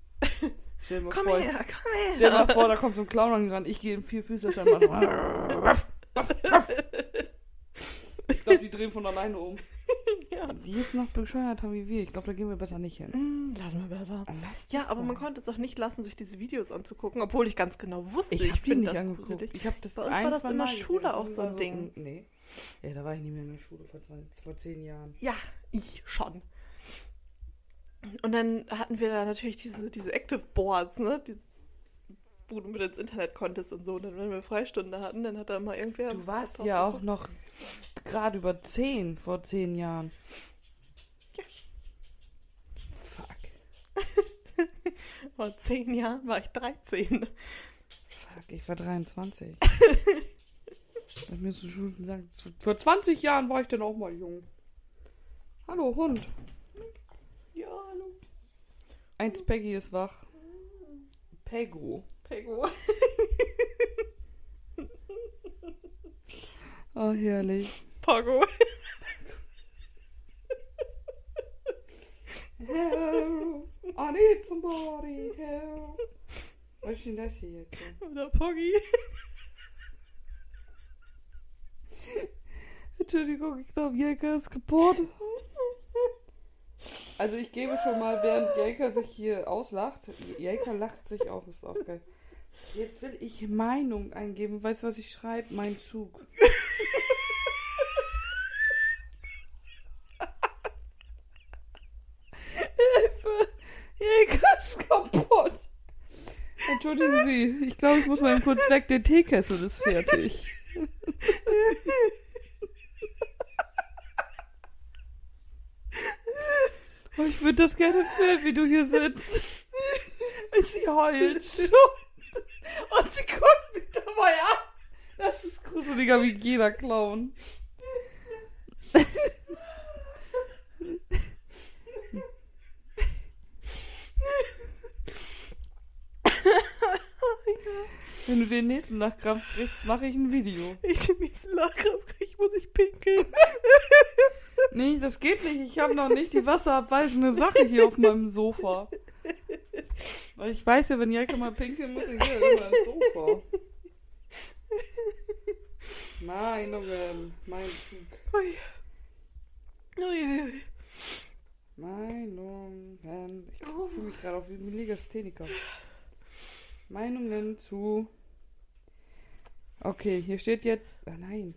Stell dir mal Komm vor, her, komm her. Stell dir mal vor, da kommt so ein Clown angerannt. Ich gehe im ruff, ruff. Ich glaube, die drehen von alleine um. ja. Die ist noch bescheuerter wie wir. Ich glaube, da gehen wir besser nicht hin. Hm, lassen wir besser. Ja, aber man sein. konnte es auch nicht lassen, sich diese Videos anzugucken, obwohl ich ganz genau wusste, Ich die finde nicht das angeguckt. gruselig. Ich das Bei uns ein, war das in der Mal Schule auch so ein Also, Ding. Nee. Ja, da war ich nicht mehr in der Schule vor, zwei, vor zehn Jahren. Ja, ich schon. Und dann hatten wir da natürlich diese, diese Active Boards, ne? Die, wo du mit ins Internet konntest und so. Und dann, wenn wir Freistunde hatten, dann hat da mal irgendwer. Du warst ja auch noch gerade über zehn vor zehn Jahren. Ja. Fuck. Vor zehn Jahren war ich 13. Fuck, ich war 23. Wenn mir so Schule gesagt, vor 20 Jahren war ich dann auch mal jung. Hallo, Hund. Eins Peggy ist wach. Pego. Pego. Oh, herrlich. Pogo. Help! I need somebody help! Was ist denn das hier jetzt? Oder Poggy. Entschuldigung, ich glaube, Jelka ist kaputt. Also ich gebe schon mal, während Jelka sich hier auslacht, Jelka lacht sich auch, ist auch geil. Jetzt will ich Meinung eingeben. Weißt du, was ich schreibe? Mein Zug. Hilfe! Jelka ist kaputt. Entschuldigen Sie, ich glaube, ich muss mal eben kurz weg. Der Teekessel ist fertig. Oh, ich würde das gerne filmen, wie du hier sitzt. Sie heult schon. Und sie guckt mich dabei an. Das ist gruseliger wie jeder Clown. Wenn du den nächsten Lachkrampf kriegst, mache ich ein Video. Ich den nächsten Lachkrampf krieg, muss ich pinkeln. Nee, das geht nicht. Ich habe noch nicht die wasserabweisende Sache hier auf meinem Sofa. Weil ich weiß ja, wenn Jelke mal pinkeln muss, dann geht er immer ans Sofa. Meinungen. Mein Zug. Ui. Ui, ui, ui. Meinungen. Ich fühle mich gerade auf wie ein Legastheniker. Meinungen zu. Okay, hier steht jetzt. Ah, nein.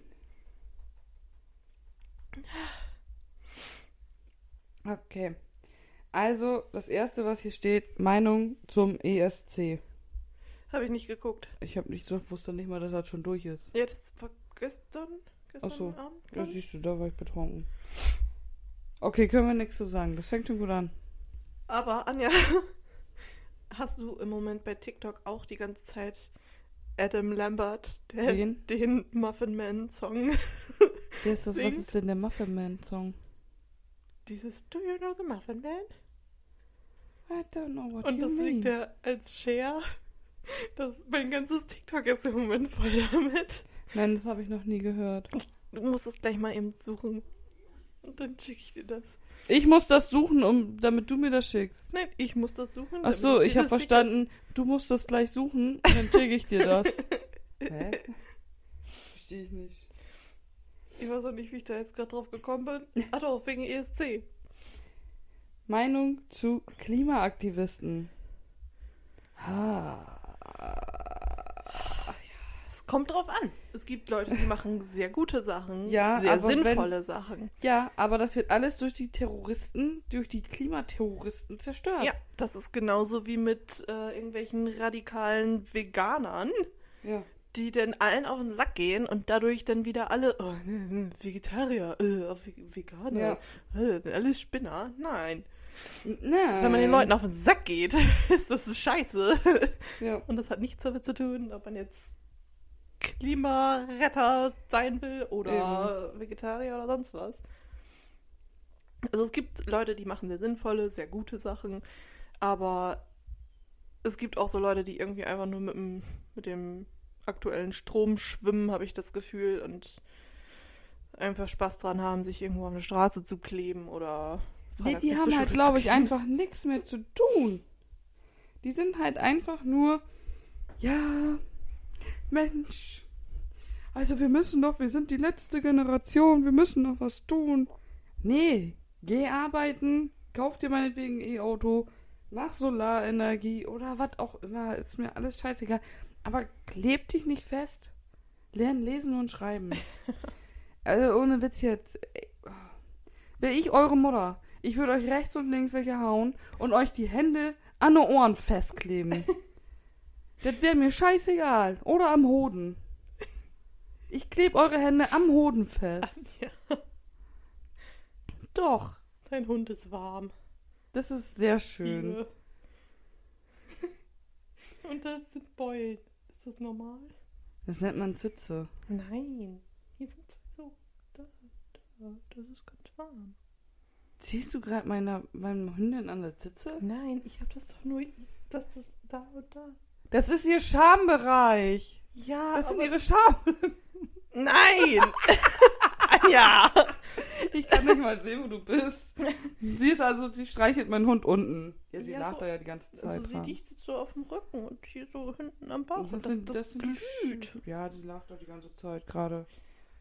Okay. Also, das erste, was hier steht, Meinung zum ESC. Habe ich nicht geguckt. Ich habe nicht, ich wusste nicht mal, dass das schon durch ist. Ja, das war gestern. Gestern Ach so. Abend. Ja, siehst du, da war ich betrunken. Okay, können wir nichts zu sagen. Das fängt schon gut an. Aber Anja, hast du im Moment bei TikTok auch die ganze Zeit Adam Lambert, der Wen? den Muffin Man Song, Wer ist das? Was Singt. ist denn der Muffin Man Song? Dieses Do you know the Muffin Man? I don't know what Und you das mean. singt er als Cher. Das, mein ganzes TikTok ist im Moment voll damit. Nein, das habe ich noch nie gehört. Du musst es gleich mal eben suchen. Und dann schicke ich dir das. Ich muss das suchen, um, damit du mir das schickst. Nein, ich muss das suchen. Ach so, ich habe das schicke. verstanden, du musst das gleich suchen, dann schicke ich dir das. Hä? Verstehe ich nicht. Ich weiß auch nicht, wie ich da jetzt gerade drauf gekommen bin. Ach doch, wegen ESC. Meinung zu Klimaaktivisten. Ah. Es kommt drauf an. Es gibt Leute, die machen sehr gute Sachen. Ja, sehr aber wenn- sinnvolle Sachen. Ja, aber das wird alles durch die Terroristen, durch die Klimaterroristen zerstört. Ja, das ist genauso wie mit äh, irgendwelchen radikalen Veganern, ja. Die dann allen auf den Sack gehen und dadurch dann wieder alle, oh, ne, ne, Vegetarier, äh, Ve- Veganer, Ja. äh, sind alles Spinner. Nein. Nein. Wenn man den Leuten auf den Sack geht, ist das scheiße. Ja. Und das hat nichts damit zu tun, ob man jetzt Klimaretter sein will oder Vegetarier oder sonst was. Also es gibt Leute, die machen sehr sinnvolle, sehr gute Sachen, aber es gibt auch so Leute, die irgendwie einfach nur mit dem, mit dem aktuellen Strom schwimmen, habe ich das Gefühl, und einfach Spaß dran haben, sich irgendwo auf eine Straße zu kleben oder Nee, die haben halt, glaube ich, einfach nichts mehr zu tun. Die sind halt einfach nur, ja, Mensch. Also wir müssen doch, wir sind die letzte Generation, wir müssen noch was tun. Nee, geh arbeiten, kauf dir meinetwegen ein E-Auto, mach Solarenergie oder was auch immer, ist mir alles scheißegal. Aber kleb dich nicht fest. Lern lesen und schreiben. also ohne Witz jetzt. Wäre ich eure Mutter, ich würde euch rechts und links welche hauen und euch die Hände an die Ohren festkleben. das wäre mir scheißegal. Oder am Hoden. Ich klebe eure Hände am Hoden fest. Ja, Doch, dein Hund ist warm. das ist sehr schön. Liebe. Und das sind Beulen. Ist das normal? Das nennt man Zitze. Nein. Hier sind zwei so. Da, da. Das ist ganz warm. Ziehst du gerade meiner meinem Hündin an der Zitze? Nein, ich habe das doch nur. Das ist da und da. Das ist ihr Schambereich. Ja, Das sind ihre Scham. Nein! ja! Ich kann nicht mal sehen, wo du bist. Sie ist also, sie streichelt meinen Hund unten. Ja, sie Ja, lacht so- da ja die ganze Zeit Also sie dran. liegt jetzt so auf dem Rücken und hier so hinten am Bauch. Das, sind- das, sind die glüht. Ja, die lacht doch die ganze Zeit gerade.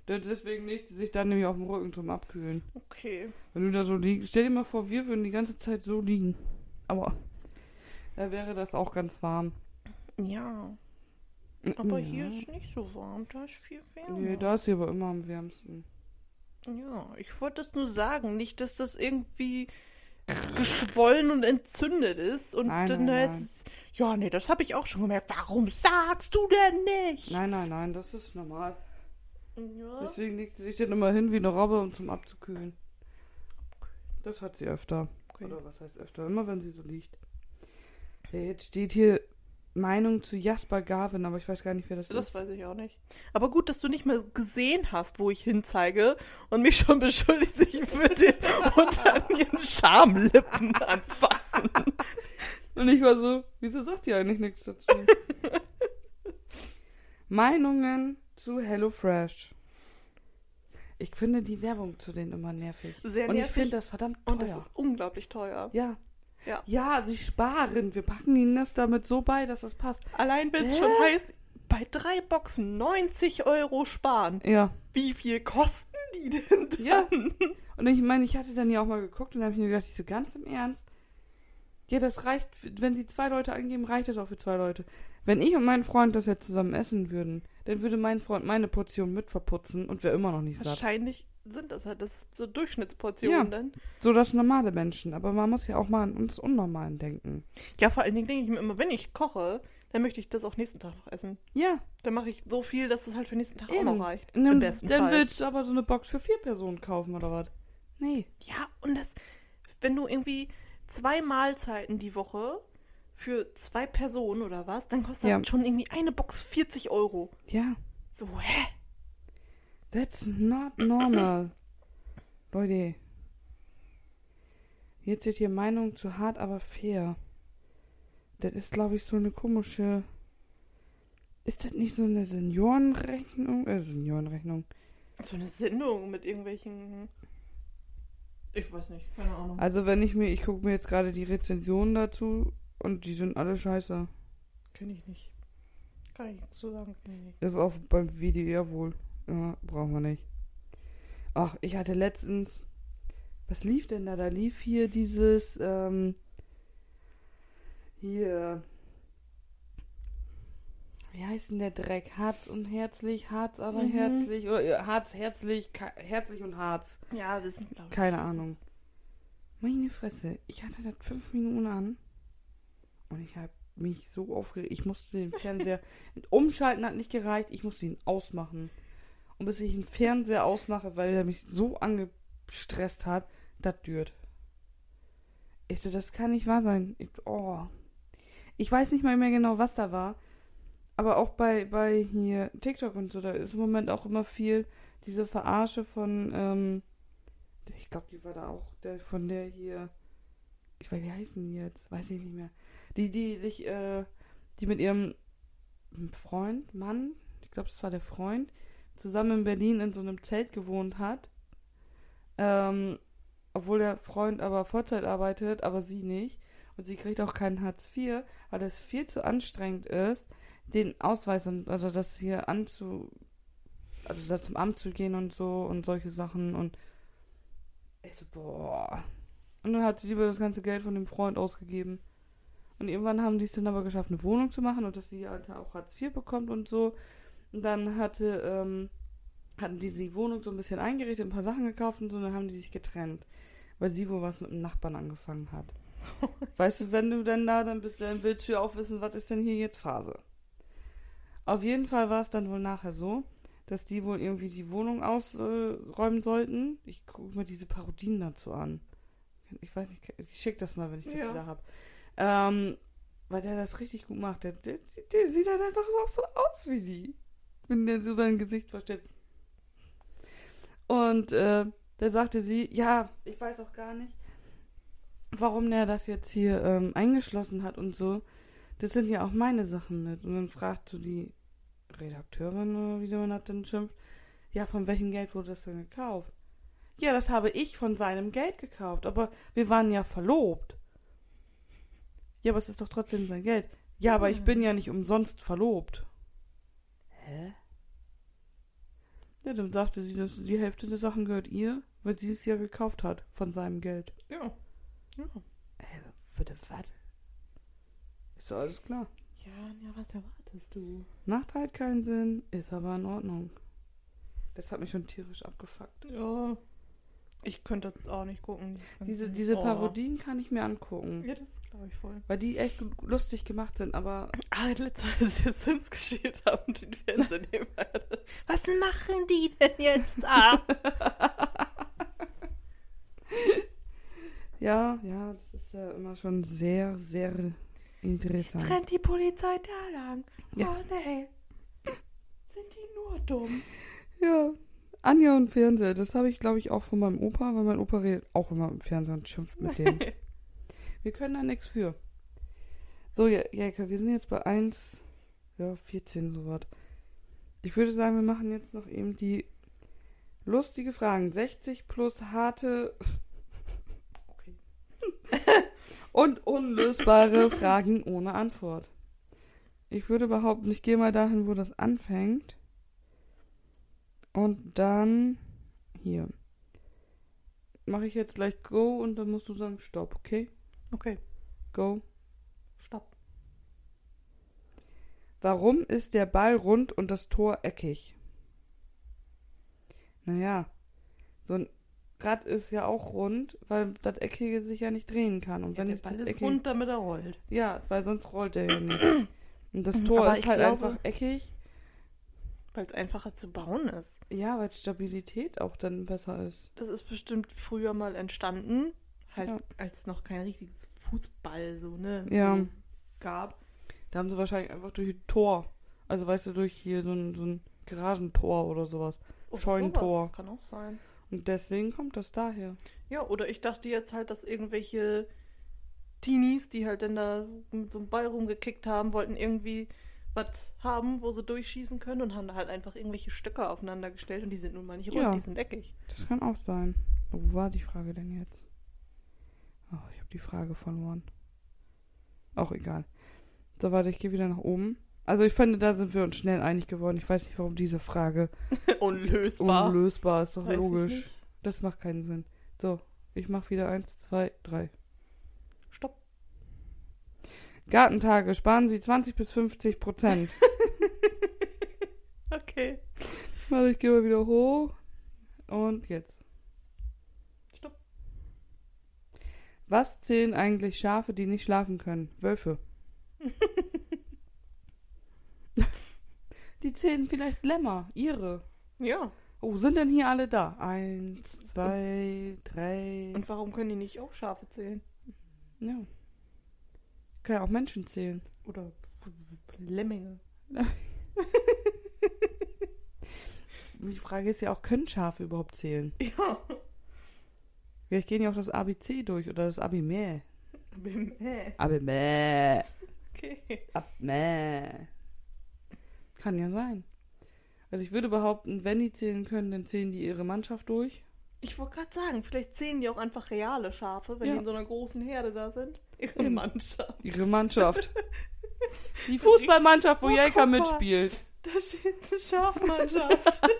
De- Deswegen legt sie sich dann nämlich auf dem Rücken zum Abkühlen. Okay. Wenn du da so liegst, stell dir mal vor, wir würden die ganze Zeit so liegen. Aber da wäre das auch ganz warm. Ja. Aber ja. hier ist nicht so warm. Da ist viel wärmer. Nee, da ist sie aber immer am wärmsten. Ja, ich wollte das nur sagen. Nicht, dass das irgendwie geschwollen und entzündet ist. Und Nein, dann nein, heißt es, ja, nee, das habe ich auch schon gemerkt. Warum sagst du denn nicht? Nein, nein, nein, das ist normal. Ja. Deswegen legt sie sich dann immer hin wie eine Robbe, um zum Abzukühlen. Das hat sie öfter. Okay. Oder was heißt öfter? Immer wenn sie so liegt. Jetzt steht hier Meinung zu Jasper Garvin, aber ich weiß gar nicht, wer das, Das ist. weiß ich auch nicht. Aber gut, dass du nicht mehr gesehen hast, wo ich hinzeige und mich schon beschuldigst, ich würde den unter ihren Schamlippen anfassen. Und ich war so, wieso sagt ihr eigentlich nichts dazu? Meinungen zu HelloFresh. Ich finde die Werbung zu denen immer nervig. Sehr Und ich nervig. finde das verdammt teuer. Und das ist unglaublich teuer. ja. Ja. Ja, sie sparen. Wir packen ihnen das damit so bei, dass das passt. Allein wenn es schon heißt, bei drei Boxen 90 Euro sparen. Ja. Wie viel kosten die denn dann? Ja. Und ich meine, ich hatte dann ja auch mal geguckt und da habe ich mir gedacht, ich so ganz im Ernst. Ja, das reicht, wenn sie zwei Leute angeben, reicht das auch für zwei Leute. Wenn ich und mein Freund das jetzt zusammen essen würden, dann würde mein Freund meine Portion mit verputzen und wäre immer noch nicht satt. Wahrscheinlich sind das halt das so Durchschnittsportionen Ja. dann. So das normale Menschen. Aber man muss ja auch mal an uns Unnormalen denken. Ja, vor allen Dingen denke ich mir immer, wenn ich koche, dann möchte ich das auch nächsten Tag noch essen. Ja, Dann mache ich so viel, dass es halt für nächsten Tag auch eben. noch reicht. Im Dann, besten dann Fall. willst du aber so eine Box für vier Personen kaufen oder was? Nee. Ja, und das, wenn du irgendwie zwei Mahlzeiten die Woche für zwei Personen oder was, dann kostet Ja. schon irgendwie eine Box 40 Euro. Ja, So, hä? that's not normal. Leute. Jetzt steht hier Meinung zu hart, aber fair. Das ist, glaube ich, so eine komische. Ist das nicht so eine Seniorenrechnung? Äh, Seniorenrechnung. So eine Sendung mit irgendwelchen. Ich weiß nicht, keine Ahnung. Also, wenn ich mir, ich gucke mir jetzt gerade die Rezensionen dazu und die sind alle scheiße. Kenne ich nicht. Kann ich nichts zu sagen. Nicht. Ist auch beim WDR wohl. Ja, brauchen wir nicht. Ach, ich hatte letztens. Was lief denn da? Da lief hier dieses. Ähm, hier. Wie heißt denn der Dreck? Harz und herzlich, Harz aber Mhm. herzlich. Oder Harz, herzlich, herzlich und Harz. Ja, sind, glaube ich. Keine Ahnung. Meine Fresse. Ich hatte das fünf Minuten an. Und ich habe mich so aufgeregt. Ich musste den Fernseher. umschalten hat nicht gereicht. Ich musste ihn ausmachen. Und bis ich den Fernseher ausmache, weil er mich so angestresst hat, das dürt. Ich so, das kann nicht wahr sein. Ich, oh. Ich weiß nicht mal mehr genau, was da war. Aber auch bei, bei hier TikTok und so, da ist im Moment auch immer viel diese Verarsche von, ähm, ich glaube, die war da auch der von der hier. Ich weiß, wie heißen die jetzt? Weiß ich nicht mehr. Die, die sich, äh, die mit ihrem Freund, Mann, ich glaube, das war der Freund, zusammen in Berlin in so einem Zelt gewohnt hat. Ähm, obwohl der Freund aber Vollzeit arbeitet, aber sie nicht. Und sie kriegt auch keinen Hartz IV, weil das viel zu anstrengend ist, den Ausweis und also das hier anzu. Also da zum Amt zu gehen und so und solche Sachen und ich so, boah. Und dann hat sie lieber das ganze Geld von dem Freund ausgegeben. Und irgendwann haben die es dann aber geschafft, eine Wohnung zu machen und dass sie halt auch Hartz IV bekommt und so. Und dann hatte, ähm, hatten die die Wohnung so ein bisschen eingerichtet, ein paar Sachen gekauft und so, und dann haben die sich getrennt. Weil sie wohl was mit dem Nachbarn angefangen hat. weißt du, wenn du dann da dann bist, dann willst du ja auch wissen, was ist denn hier jetzt Phase. Auf jeden Fall war es dann wohl nachher so, dass die wohl irgendwie die Wohnung ausräumen sollten. Ich gucke mir diese Parodien dazu an. Ich weiß nicht, ich schick das mal, wenn ich das Ja. wieder habe. Ähm, weil der das richtig gut macht. Der, der, der sieht dann einfach auch so aus wie sie. Wenn der so sein Gesicht verstellt. Und äh, da sagte sie, ja, ich weiß auch gar nicht, warum der das jetzt hier ähm, eingeschlossen hat und so. Das sind ja auch meine Sachen mit. Und dann fragt so die Redakteurin oder wie man das denn schimpft, ja, von welchem Geld wurde das denn gekauft? Ja, das habe ich von seinem Geld gekauft, aber wir waren ja verlobt. Ja, aber es ist doch trotzdem sein Geld. Ja, aber ich bin ja nicht umsonst verlobt. Hä? Ja, dann sagte sie, dass die Hälfte der Sachen gehört ihr, weil sie es ja gekauft hat von seinem Geld. Ja. Ja. Äh, bitte was? Ist doch alles klar. Ja, ja, was erwartest du? Macht halt keinen Sinn, ist aber in Ordnung. Das hat mich schon tierisch abgefuckt. Ja. Ich könnte das auch nicht gucken. Diese, diese Oh. Parodien kann ich mir angucken. Ja, das glaube ich voll. Weil die echt lustig gemacht sind, aber Ah, letztes Mal, als wir Sims gespielt haben, den Fernseher nehmen Was machen die denn jetzt da? ja, ja, das ist ja immer schon sehr, sehr interessant. Rennt die Polizei da lang? Ja. Oh, nee. Sind die nur dumm? Ja, Anja und Fernseher, das habe ich glaube ich auch von meinem Opa, weil mein Opa redet auch immer im Fernsehen und schimpft mit dem. Wir können da nichts für. So, Ja- Jelka, wir sind jetzt bei 1, ja, 14 sowas. Ich würde sagen, wir machen jetzt noch eben die lustige Fragen. 60 plus harte. Okay. Und unlösbare Fragen ohne Antwort. Ich würde behaupten, ich gehe mal dahin, wo das anfängt. Und dann hier. Mache ich jetzt gleich Go und dann musst du sagen Stopp, okay? Okay, Go. stopp. Warum ist der Ball rund und das Tor eckig? Naja, so ein Rad ist ja auch rund, weil das Eckige sich ja nicht drehen kann. Und wenn der Ball ist Eckige, rund, damit er rollt. Ja, weil sonst rollt er ja nicht. Und das Tor Aber ist halt glaube- einfach eckig. Weil es einfacher zu bauen ist. Ja, weil Stabilität auch dann besser ist. Das ist bestimmt früher mal entstanden. Halt, Ja. als noch kein richtiges Fußball so, ne? Ja. Gab. Da haben sie wahrscheinlich einfach durch ein Tor. Also weißt du, durch hier so ein, so ein Garagentor oder sowas. Oder Scheunentor. sowas, Das kann auch sein. Und deswegen kommt das daher. Ja, oder ich dachte jetzt halt, dass irgendwelche Teenies, die halt dann da mit so einem Ball rumgekickt haben, wollten irgendwie was haben, wo sie durchschießen können und haben da halt einfach irgendwelche Stücke aufeinander gestellt und die sind nun mal nicht rund, Ja. die sind eckig. Das kann auch sein. Wo war die Frage denn jetzt? Oh, ich habe die Frage verloren. Auch egal. So, warte, ich gehe wieder nach oben. Also ich finde, da sind wir uns schnell einig geworden. Ich weiß nicht, warum diese Frage Unlösbar. unlösbar ist. Doch Weiß logisch. Das macht keinen Sinn. So, ich mache wieder eins, zwei, drei. Gartentage sparen Sie 20 bis 50 Prozent. Okay. Warte, ich gehe mal wieder hoch. Und jetzt. Stopp. Was zählen eigentlich Schafe, die nicht schlafen können? Wölfe. die zählen vielleicht Lämmer, ihre. Ja. Oh, sind denn hier alle da? Eins, zwei, drei. Und warum können die nicht auch Schafe zählen? ja. Kann ja auch Menschen zählen. Oder Lemminge. Die Frage ist ja auch, können Schafe überhaupt zählen? Ja. Vielleicht gehen ja auch das ABC durch oder das Abimäh. Bäh. Abimäh. Okay. Abmäh. Kann ja sein. Also ich würde behaupten, wenn die zählen können, dann zählen die ihre Mannschaft durch. Ich wollte gerade sagen, vielleicht zählen die auch einfach reale Schafe, wenn Ja. die in so einer großen Herde da sind. Ihre Eben. Mannschaft. Ihre Mannschaft. Die Fußballmannschaft, wo Oh, Jelka mitspielt. Da steht eine Schafmannschaft.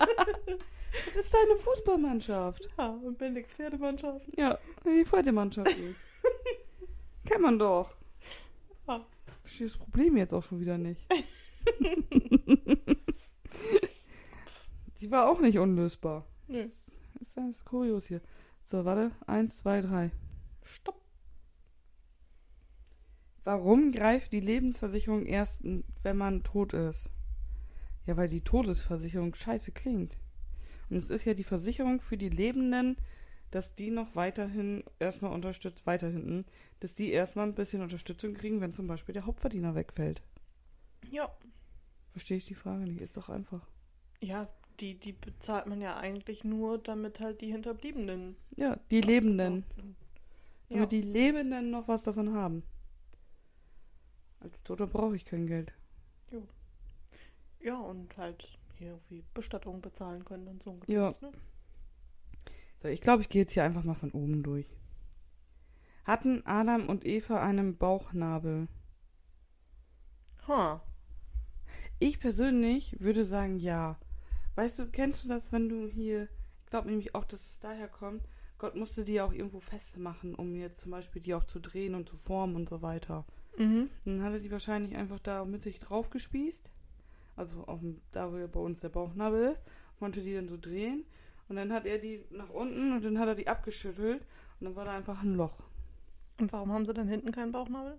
Das ist deine Fußballmannschaft. ja, und Bendix Pferdemannschaft. Ja, die Pferdemannschaft. Kennt man doch. Ja. Verstehe das Problem jetzt auch schon wieder nicht. Die war auch nicht unlösbar. Nö. Das ist alles kurios hier. So, warte. Eins, zwei, drei. Stopp. Warum greift die Lebensversicherung erst, wenn man tot ist? Ja, weil die Todesversicherung scheiße klingt. Und es ist ja die Versicherung für die Lebenden, dass die noch weiterhin erstmal unterstützt, weiter hinten, dass die erstmal ein bisschen Unterstützung kriegen, wenn zum Beispiel der Hauptverdiener wegfällt. Ja. Verstehe ich die Frage nicht. Ist doch einfach. Ja, die, die bezahlt man ja eigentlich nur, damit halt die Hinterbliebenen. Ja, die Lebenden. Ja. Damit die Lebenden noch was davon haben. Als Toter brauche ich kein Geld. ja, und halt hier irgendwie Bestattung bezahlen können und so. ein Ja. Ne? So, ich glaube, ich gehe jetzt hier einfach mal von oben durch. Hatten Adam und Eva einen Bauchnabel? Ha. Ich persönlich würde sagen, ja. Weißt du, kennst du das, wenn du hier, ich glaube nämlich auch, dass es daher kommt, Gott musste die auch irgendwo festmachen, um jetzt zum Beispiel die auch zu drehen und zu formen und so weiter. Mhm. Dann hat er die wahrscheinlich einfach da mittig drauf gespießt. Also auf dem, da wo ja bei uns der Bauchnabel ist, konnte die dann so drehen. Und dann hat er die nach unten und dann hat er die abgeschüttelt und dann war da einfach ein Loch. Und warum haben sie dann hinten keinen Bauchnabel?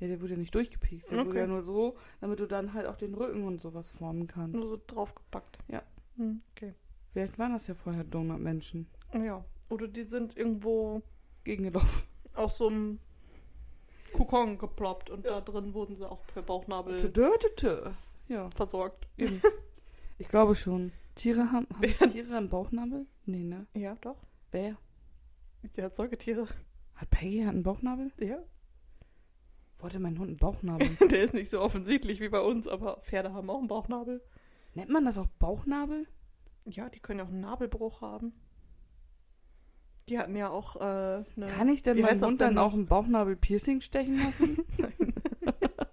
Ja, der wurde ja nicht durchgepiekst. Der wurde Okay. ja nur so, damit du dann halt auch den Rücken und sowas formen kannst. Nur so draufgepackt. Ja. Hm, okay. Vielleicht waren das ja vorher Donutmenschen. Ja. Oder die sind irgendwo Gegengelaufen. aus so einem Kokon geploppt und da drin wurden sie auch per Bauchnabel. Ja, versorgt. eben. ich glaube schon. Tiere haben, haben. Tiere einen Bauchnabel? Nee, ne? Ja, doch. Wer? Ja, Säugetiere. Hat Peggy einen Bauchnabel? Ja. Wo hat denn mein Hund einen Bauchnabel? Der ist nicht so offensichtlich wie bei uns, aber Pferde haben auch einen Bauchnabel. Nennt man das auch Bauchnabel? Ja, die können ja auch einen Nabelbruch haben. Die hatten ja auch äh, eine. Kann ich denn meinen Hund dann auch ein Bauchnabel-Piercing stechen lassen?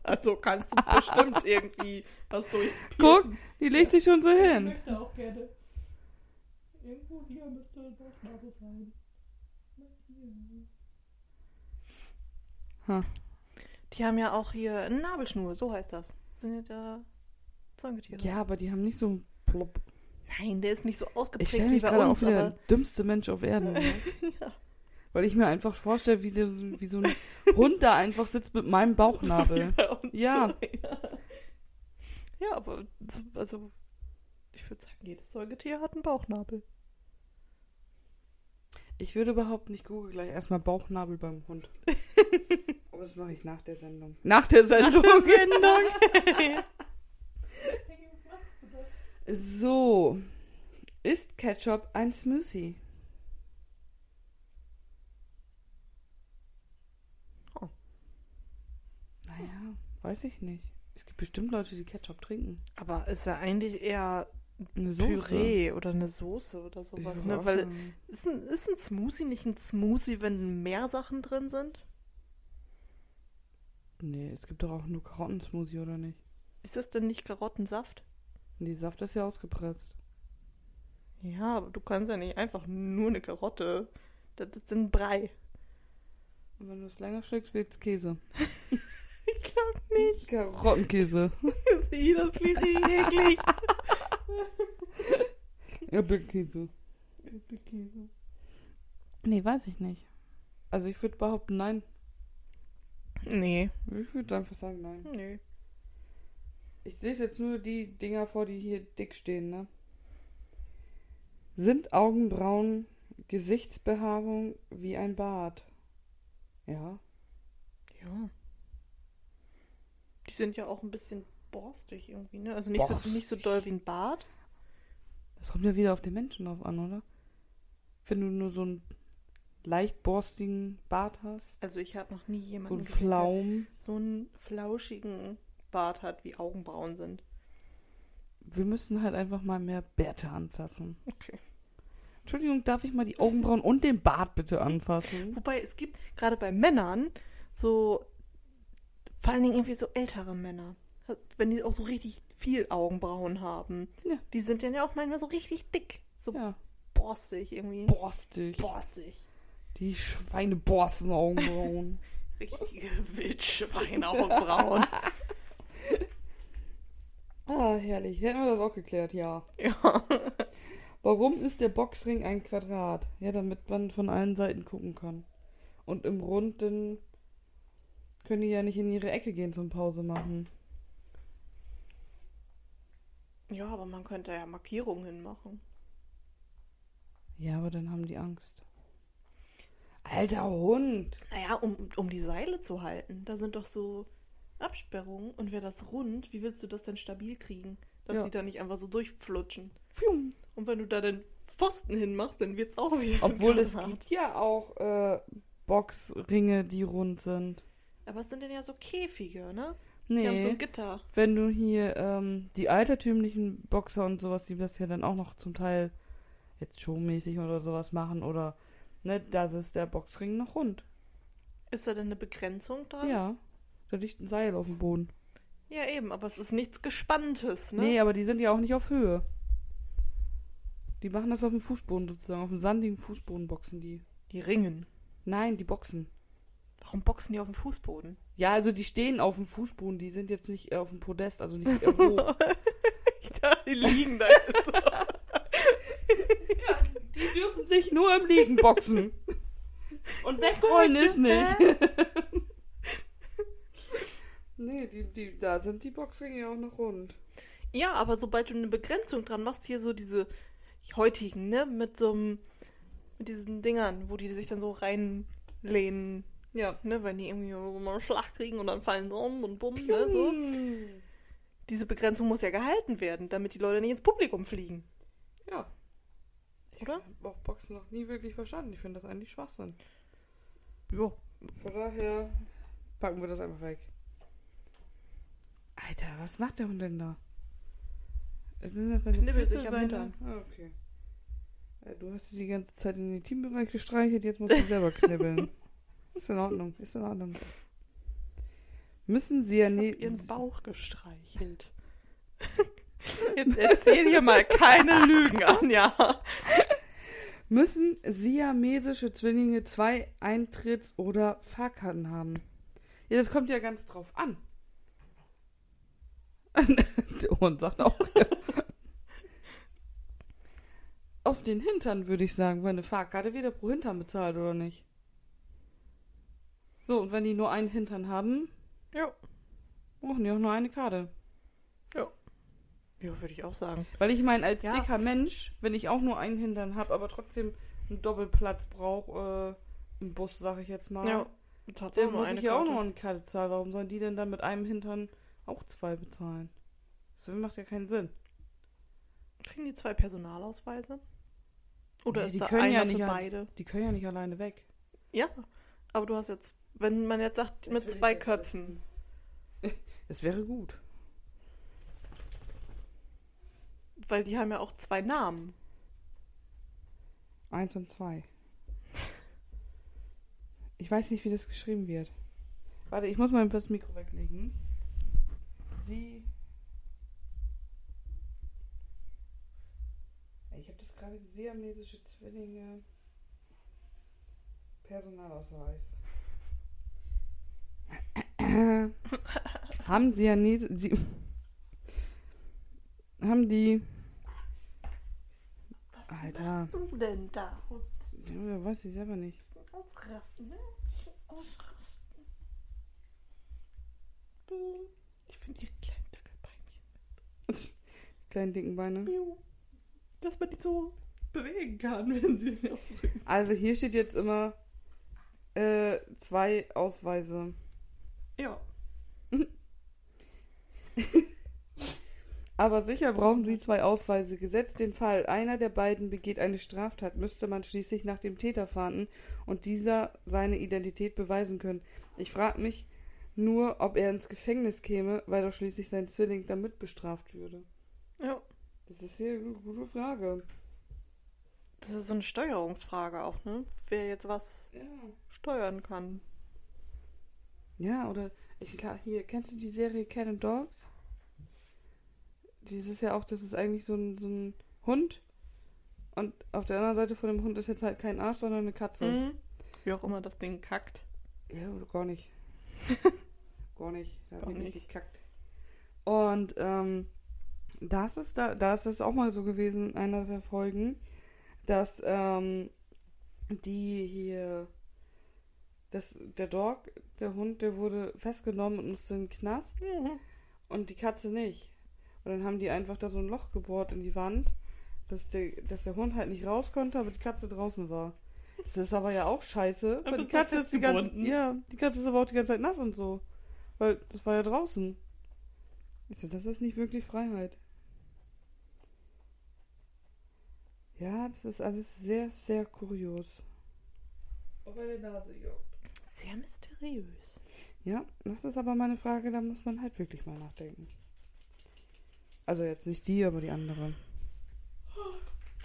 Also kannst du bestimmt irgendwie was durch. Guck, die legt sich schon so Ich hin. möchte auch gerne. Irgendwo hier müsste ein Bauchnabel sein. Die haben ja auch hier eine Nabelschnur, so heißt das. Sind ja da Säugetiere. Ja, aber die haben nicht so ein Plop. Nein, der ist nicht so Ich ausgeprägt stelle wie mich bei gerade uns, wieder aber der dümmste Mensch auf Erden. ne? ja. Weil ich mir einfach vorstelle, wie, der, wie so ein Hund da einfach sitzt mit meinem Bauchnabel. So wie bei. Ja. ja. Ja, aber so- also ich würde sagen, jedes Säugetier hat einen Bauchnabel. Ich würde überhaupt nicht googeln, gleich erstmal Bauchnabel beim Hund. Aber das mache ich nach der Sendung. Nach der Sendung. Sendung. So. Ist Ketchup ein Smoothie? Oh. Naja, weiß ich nicht. Es gibt bestimmt Leute, die Ketchup trinken. aber ist ja eigentlich eher Eine Soße. Püree oder eine Soße oder sowas, ne? Weil ist ein, ist ein Smoothie nicht ein Smoothie, wenn mehr Sachen drin sind? Nee, es gibt doch auch nur Karottensmoothie, oder nicht? Ist das denn nicht Karottensaft? Nee, Saft ist ja ausgepresst. Ja, aber du kannst ja nicht einfach nur eine Karotte. Das ist ein Brei. Und wenn du es länger schlägst, wird's Käse. Ich glaub nicht. Karottenkäse. Ih, das klingt eklig. Erdbeerkäse. Nee, weiß ich nicht. Also ich würde behaupten, nein. Nee. Ich würde einfach sagen, nein. Nee. Ich lese jetzt nur die Dinger vor, die hier dick stehen, ne? Sind Augenbrauen Gesichtsbehaarung wie ein Bart? Ja. Ja. Die sind ja auch ein bisschen borstig irgendwie, ne? Also nicht so, nicht so doll wie ein Bart. Das kommt ja wieder auf den Menschen drauf an, oder? Wenn du nur so einen leicht borstigen Bart hast, Also ich habe noch nie so jemanden einen gesehen, der Flaum. so einen flauschigen Bart hat, wie Augenbrauen sind. Wir müssen halt einfach mal mehr Bärte anfassen. Okay. Entschuldigung, darf ich mal die Augenbrauen und den Bart bitte anfassen? Wobei es gibt gerade bei Männern so, vor allen Dingen irgendwie so ältere Männer, wenn die auch so richtig viel Augenbrauen haben, Ja. die sind dann ja auch manchmal so richtig dick, so Ja, borstig irgendwie. borstig. Borstig. Die Schweineborsten-Augenbrauen. Richtige Wildschweinaugenbrauen. ah, herrlich. Hätten wir das auch geklärt, ja. ja. Warum ist der Boxring ein Quadrat? Ja, damit man von allen Seiten gucken kann. Und im Runden können die ja nicht in ihre Ecke gehen zum Pause machen. Ja, aber man könnte ja Markierungen hinmachen. Ja, aber dann haben die Angst. Alter Hund! Naja, um, um die Seile zu halten. Da sind doch so Absperrungen. Und wäre das rund, wie willst du das denn stabil kriegen? Dass Ja. die da nicht einfach so durchflutschen. Pfium. Und wenn du da den Pfosten hinmachst, dann wird's auch wieder. Obwohl es Quadrat. gibt ja auch äh, Boxringe, die rund sind. Aber es sind denn ja so Käfige, ne? Nee, Die haben so ein Gitter. wenn du hier ähm, die altertümlichen Boxer und sowas, die das ja dann auch noch zum Teil jetzt showmäßig oder sowas machen oder ne, das ist der Boxring noch rund. Ist da denn eine Begrenzung dran? Ja, da liegt ein Seil auf dem Boden. Ja, eben, aber es ist nichts Gespanntes, ne? Nee, aber die sind ja auch nicht auf Höhe. Die machen das auf dem Fußboden sozusagen, auf dem sandigen Fußboden boxen die. Die ringen. Nein, die boxen. Warum boxen die auf dem Fußboden? Ja, also die stehen auf dem Fußboden, die sind jetzt nicht äh, auf dem Podest, also nicht hoch. Ich dachte, die liegen da jetzt so. Die dürfen sich nur im Liegen boxen. Und wegrollen ist nicht. nee, die, da sind die Boxringe auch noch rund. Ja, aber sobald du eine Begrenzung dran machst, hier so diese heutigen, ne? Mit so einem, mit diesen Dingern, wo die sich dann so reinlehnen, Ja. ne? Wenn die irgendwie mal einen Schlag kriegen und dann fallen sie um und bumm, ne? So. Diese Begrenzung muss ja gehalten werden, damit die Leute nicht ins Publikum fliegen, Ja. oder? Ich habe auch Boxen noch nie wirklich verstanden. Ich finde das eigentlich Schwachsinn. Ja. Von daher packen wir das einfach weg. Alter, was macht der Hund denn da? Sind das seine Knibbelt sich am Hintern. Ah, okay. Ja, du hast die ganze Zeit in den Teambereich gestreichelt, jetzt musst du selber knibbeln. ist in Ordnung, ist in Ordnung. Müssen sie ja nie. ihren Bauch gestreichelt. Jetzt erzähl hier mal keine Lügen, Anja. Müssen siamesische Zwillinge zwei Eintritts- oder Fahrkarten haben? Ja, das kommt ja ganz drauf an. Hund sagt auch. Ja. Auf den Hintern würde ich sagen, weil eine Fahrkarte wieder pro Hintern bezahlt, oder nicht? So, und wenn die nur einen Hintern haben, Ja, brauchen die auch nur eine Karte. ja würde ich auch sagen. Weil ich meine, als Ja. dicker Mensch, wenn ich auch nur einen Hintern habe, aber trotzdem einen Doppelplatz brauche, äh, im Bus, sag ich jetzt mal, Ja, nur muss ich ja auch noch eine Karte zahlen. Warum sollen die denn dann mit einem Hintern auch zwei bezahlen? Das macht ja keinen Sinn. Kriegen die zwei Personalausweise? Oder Nee, ist die da können einer ja nicht für beide? Die können ja nicht alleine weg. Ja, aber du hast jetzt, wenn man jetzt sagt, Das mit zwei Köpfen. Das wäre gut. Weil die haben ja auch zwei Namen. Eins und zwei. Ich weiß nicht, wie das geschrieben wird. Warte, ich muss mal das Mikro weglegen. Sie. Ich habe das gerade siamesische Zwillinge. Personalausweis. haben Siamese. Sie, haben die. Was Alter. machst du denn da? Ja, weiß ich selber nicht. Ausrasten, ne? Ausrasten. Ich finde ihre kleinen. Kleinen dicken Beine. Dass man die so bewegen kann, wenn sie aufrücken. Also hier steht jetzt immer äh, zwei Ausweise. Ja. Aber sicher brauchen Sie zwei Ausweise. Gesetzt den Fall, einer der beiden begeht eine Straftat, müsste man schließlich nach dem Täter fahnden und dieser seine Identität beweisen können. Ich frage mich nur, ob er ins Gefängnis käme, weil doch schließlich sein Zwilling damit bestraft würde. Ja. Das ist hier eine gute Frage. Das ist so eine Steuerungsfrage auch, ne? Wer jetzt was Ja. steuern kann. Ja, oder ich klar, hier, kennst du die Serie Cat and Dogs? Dieses ja auch, das ist eigentlich so ein, so ein Hund. Und auf der anderen Seite von dem Hund ist jetzt halt kein Arsch, sondern eine Katze. Mhm. Wie auch immer das Ding kackt. Ja, oder gar nicht. gar nicht. Da Gar wird nicht gekackt. Und ähm, das ist da, da ist es auch mal so gewesen in einer der Folgen, dass ähm, die hier, das, der Dog, der Hund, der wurde festgenommen und musste in den Knast Mhm. und die Katze nicht. Und dann haben die einfach da so ein Loch gebohrt in die Wand, dass der, dass der Hund halt nicht raus konnte, aber die Katze draußen war. Das ist aber ja auch scheiße, Aber die Katze ist die ganze, ja, die Katze ist aber auch die ganze Zeit nass und so. Weil das war ja draußen. Ich so, das ist nicht wirklich Freiheit. Ja, das ist alles sehr, sehr kurios. Auch bei der Nase juckt. Sehr mysteriös. Ja, das ist aber meine Frage, da muss man halt wirklich mal nachdenken. Also jetzt nicht die, aber die andere.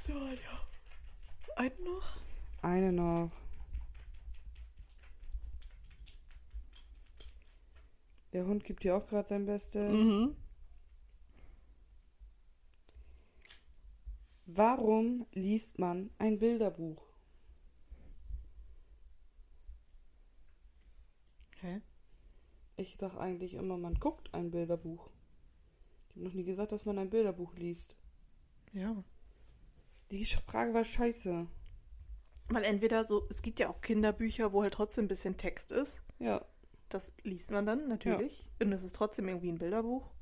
So, ja. Einen noch? Eine noch. Der Hund gibt dir auch gerade sein Bestes. Mhm. Warum liest man ein Bilderbuch? Hä? Ich sag eigentlich immer, man guckt ein Bilderbuch. Ich habe noch nie gesagt, dass man ein Bilderbuch liest. Ja. Die Frage war scheiße. Weil entweder so, es gibt ja auch Kinderbücher, wo halt trotzdem ein bisschen Text ist. Ja, Das liest man dann natürlich. Und es ist trotzdem irgendwie ein Bilderbuch.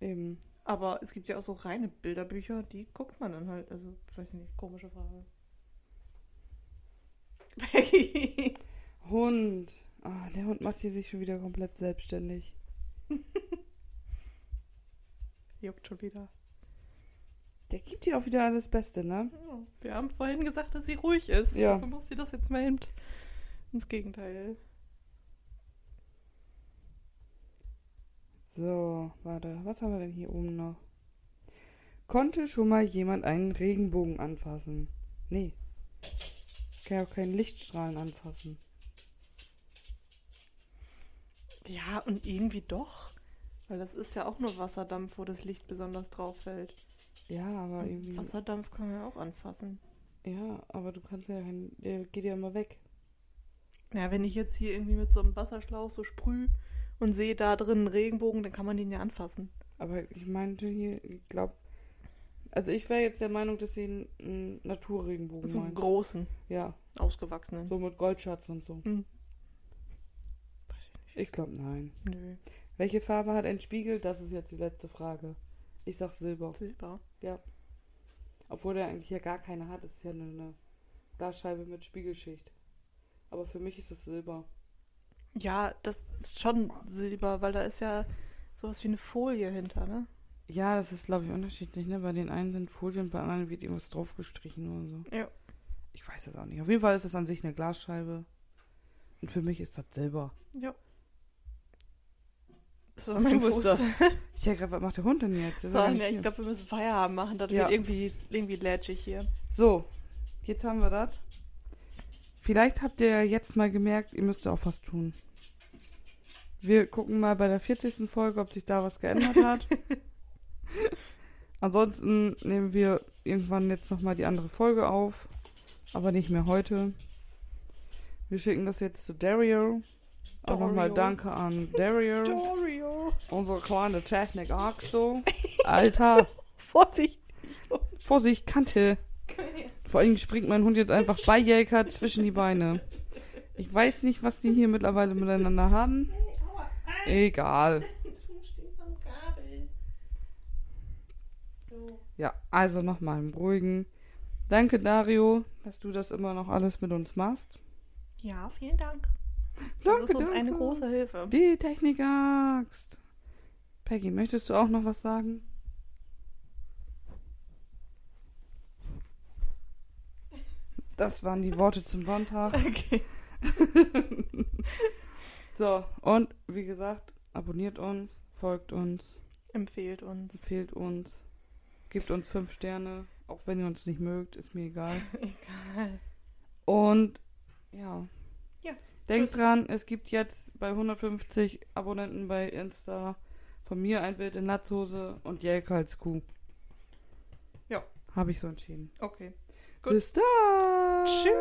eben. Aber es gibt ja auch so reine Bilderbücher, die guckt man dann halt. Also, weiß ich nicht, komische Frage. Hund. Ah, der Hund macht hier sich schon wieder komplett selbstständig. Juckt schon wieder. Der gibt dir auch wieder alles Beste, ne? Ja, wir haben vorhin gesagt, dass sie ruhig ist. Ja. Also muss sie das jetzt mal eben ins Gegenteil. So, warte, was haben wir denn hier oben noch? Konnte schon mal jemand einen Regenbogen anfassen? Nee. Kann ja auch keinen Lichtstrahlen anfassen. Ja, und irgendwie doch. Weil das ist ja auch nur Wasserdampf, wo das Licht besonders drauf fällt. Ja, aber irgendwie. Wasserdampf kann man ja auch anfassen. Ja, aber du kannst ja kein. Der geht ja immer weg. Ja, wenn ich jetzt hier irgendwie mit so einem Wasserschlauch so sprüh und sehe da drin einen Regenbogen, dann kann man den ja anfassen. Aber ich meinte hier, ich glaube. Also ich wäre jetzt der Meinung, dass sie einen, einen Naturregenbogen So einen großen, Ja, ausgewachsenen. so mit Goldschatz und so. Hm. Weiß ich glaube nein. Nö, Welche Farbe hat ein Spiegel? Das ist jetzt die letzte Frage. Ich sag Silber. Silber. Obwohl der eigentlich ja gar keine hat. Es ist ja nur eine Glasscheibe mit Spiegelschicht. Aber für mich ist es Silber. Ja, das ist schon Silber, weil da ist ja sowas wie eine Folie hinter, ne? Ja, das ist, glaube ich, unterschiedlich. Ne? Bei den einen sind Folien, bei anderen wird irgendwas draufgestrichen oder so. Ja. Ich weiß das auch nicht. Auf jeden Fall ist es an sich eine Glasscheibe. Und für mich ist das Silber. Ja. Das war mein Du Fuß. das. Ich denke gerade, was macht der Hund denn jetzt? So, ja gar nicht ne, ich glaube, wir müssen Feierabend machen. Das Ja. wird irgendwie, irgendwie lätschig hier. So, jetzt haben wir das. Vielleicht habt ihr jetzt mal gemerkt, ihr müsst auch was tun. Wir gucken mal bei der 40. Folge, ob sich da was geändert hat. Ansonsten nehmen wir irgendwann jetzt nochmal die andere Folge auf. Aber nicht mehr heute. Wir schicken das jetzt zu Dario. Auch nochmal danke an Dario. Dario. Unsere kleine Technik Axto. Alter, Vorsicht. Vorsicht, Kante. Vor allem springt mein Hund jetzt einfach bei Jelka zwischen die Beine. Ich weiß nicht, was die hier mittlerweile miteinander haben. Egal. Ja, also nochmal im Ruhigen. Danke, Dario, dass du das immer noch alles mit uns machst. Ja, vielen Dank. Das Danke, ist uns danke. eine große Hilfe. Die Technik-Axt. Peggy, möchtest du auch noch was sagen? Das waren die Worte zum Sonntag. Okay. So, und wie gesagt, abonniert uns, folgt uns. Empfehlt uns. Empfehlt uns. Gebt uns fünf Sterne. Auch wenn ihr uns nicht mögt, ist mir egal. egal. Und ja. Ja. Denkt tschüss. dran, es gibt jetzt bei 150 Abonnenten bei Insta von mir ein Bild in Latzhose und Jelke als Kuh. Ja. Habe ich so entschieden. Okay. Gut. Bis dann. Tschüss.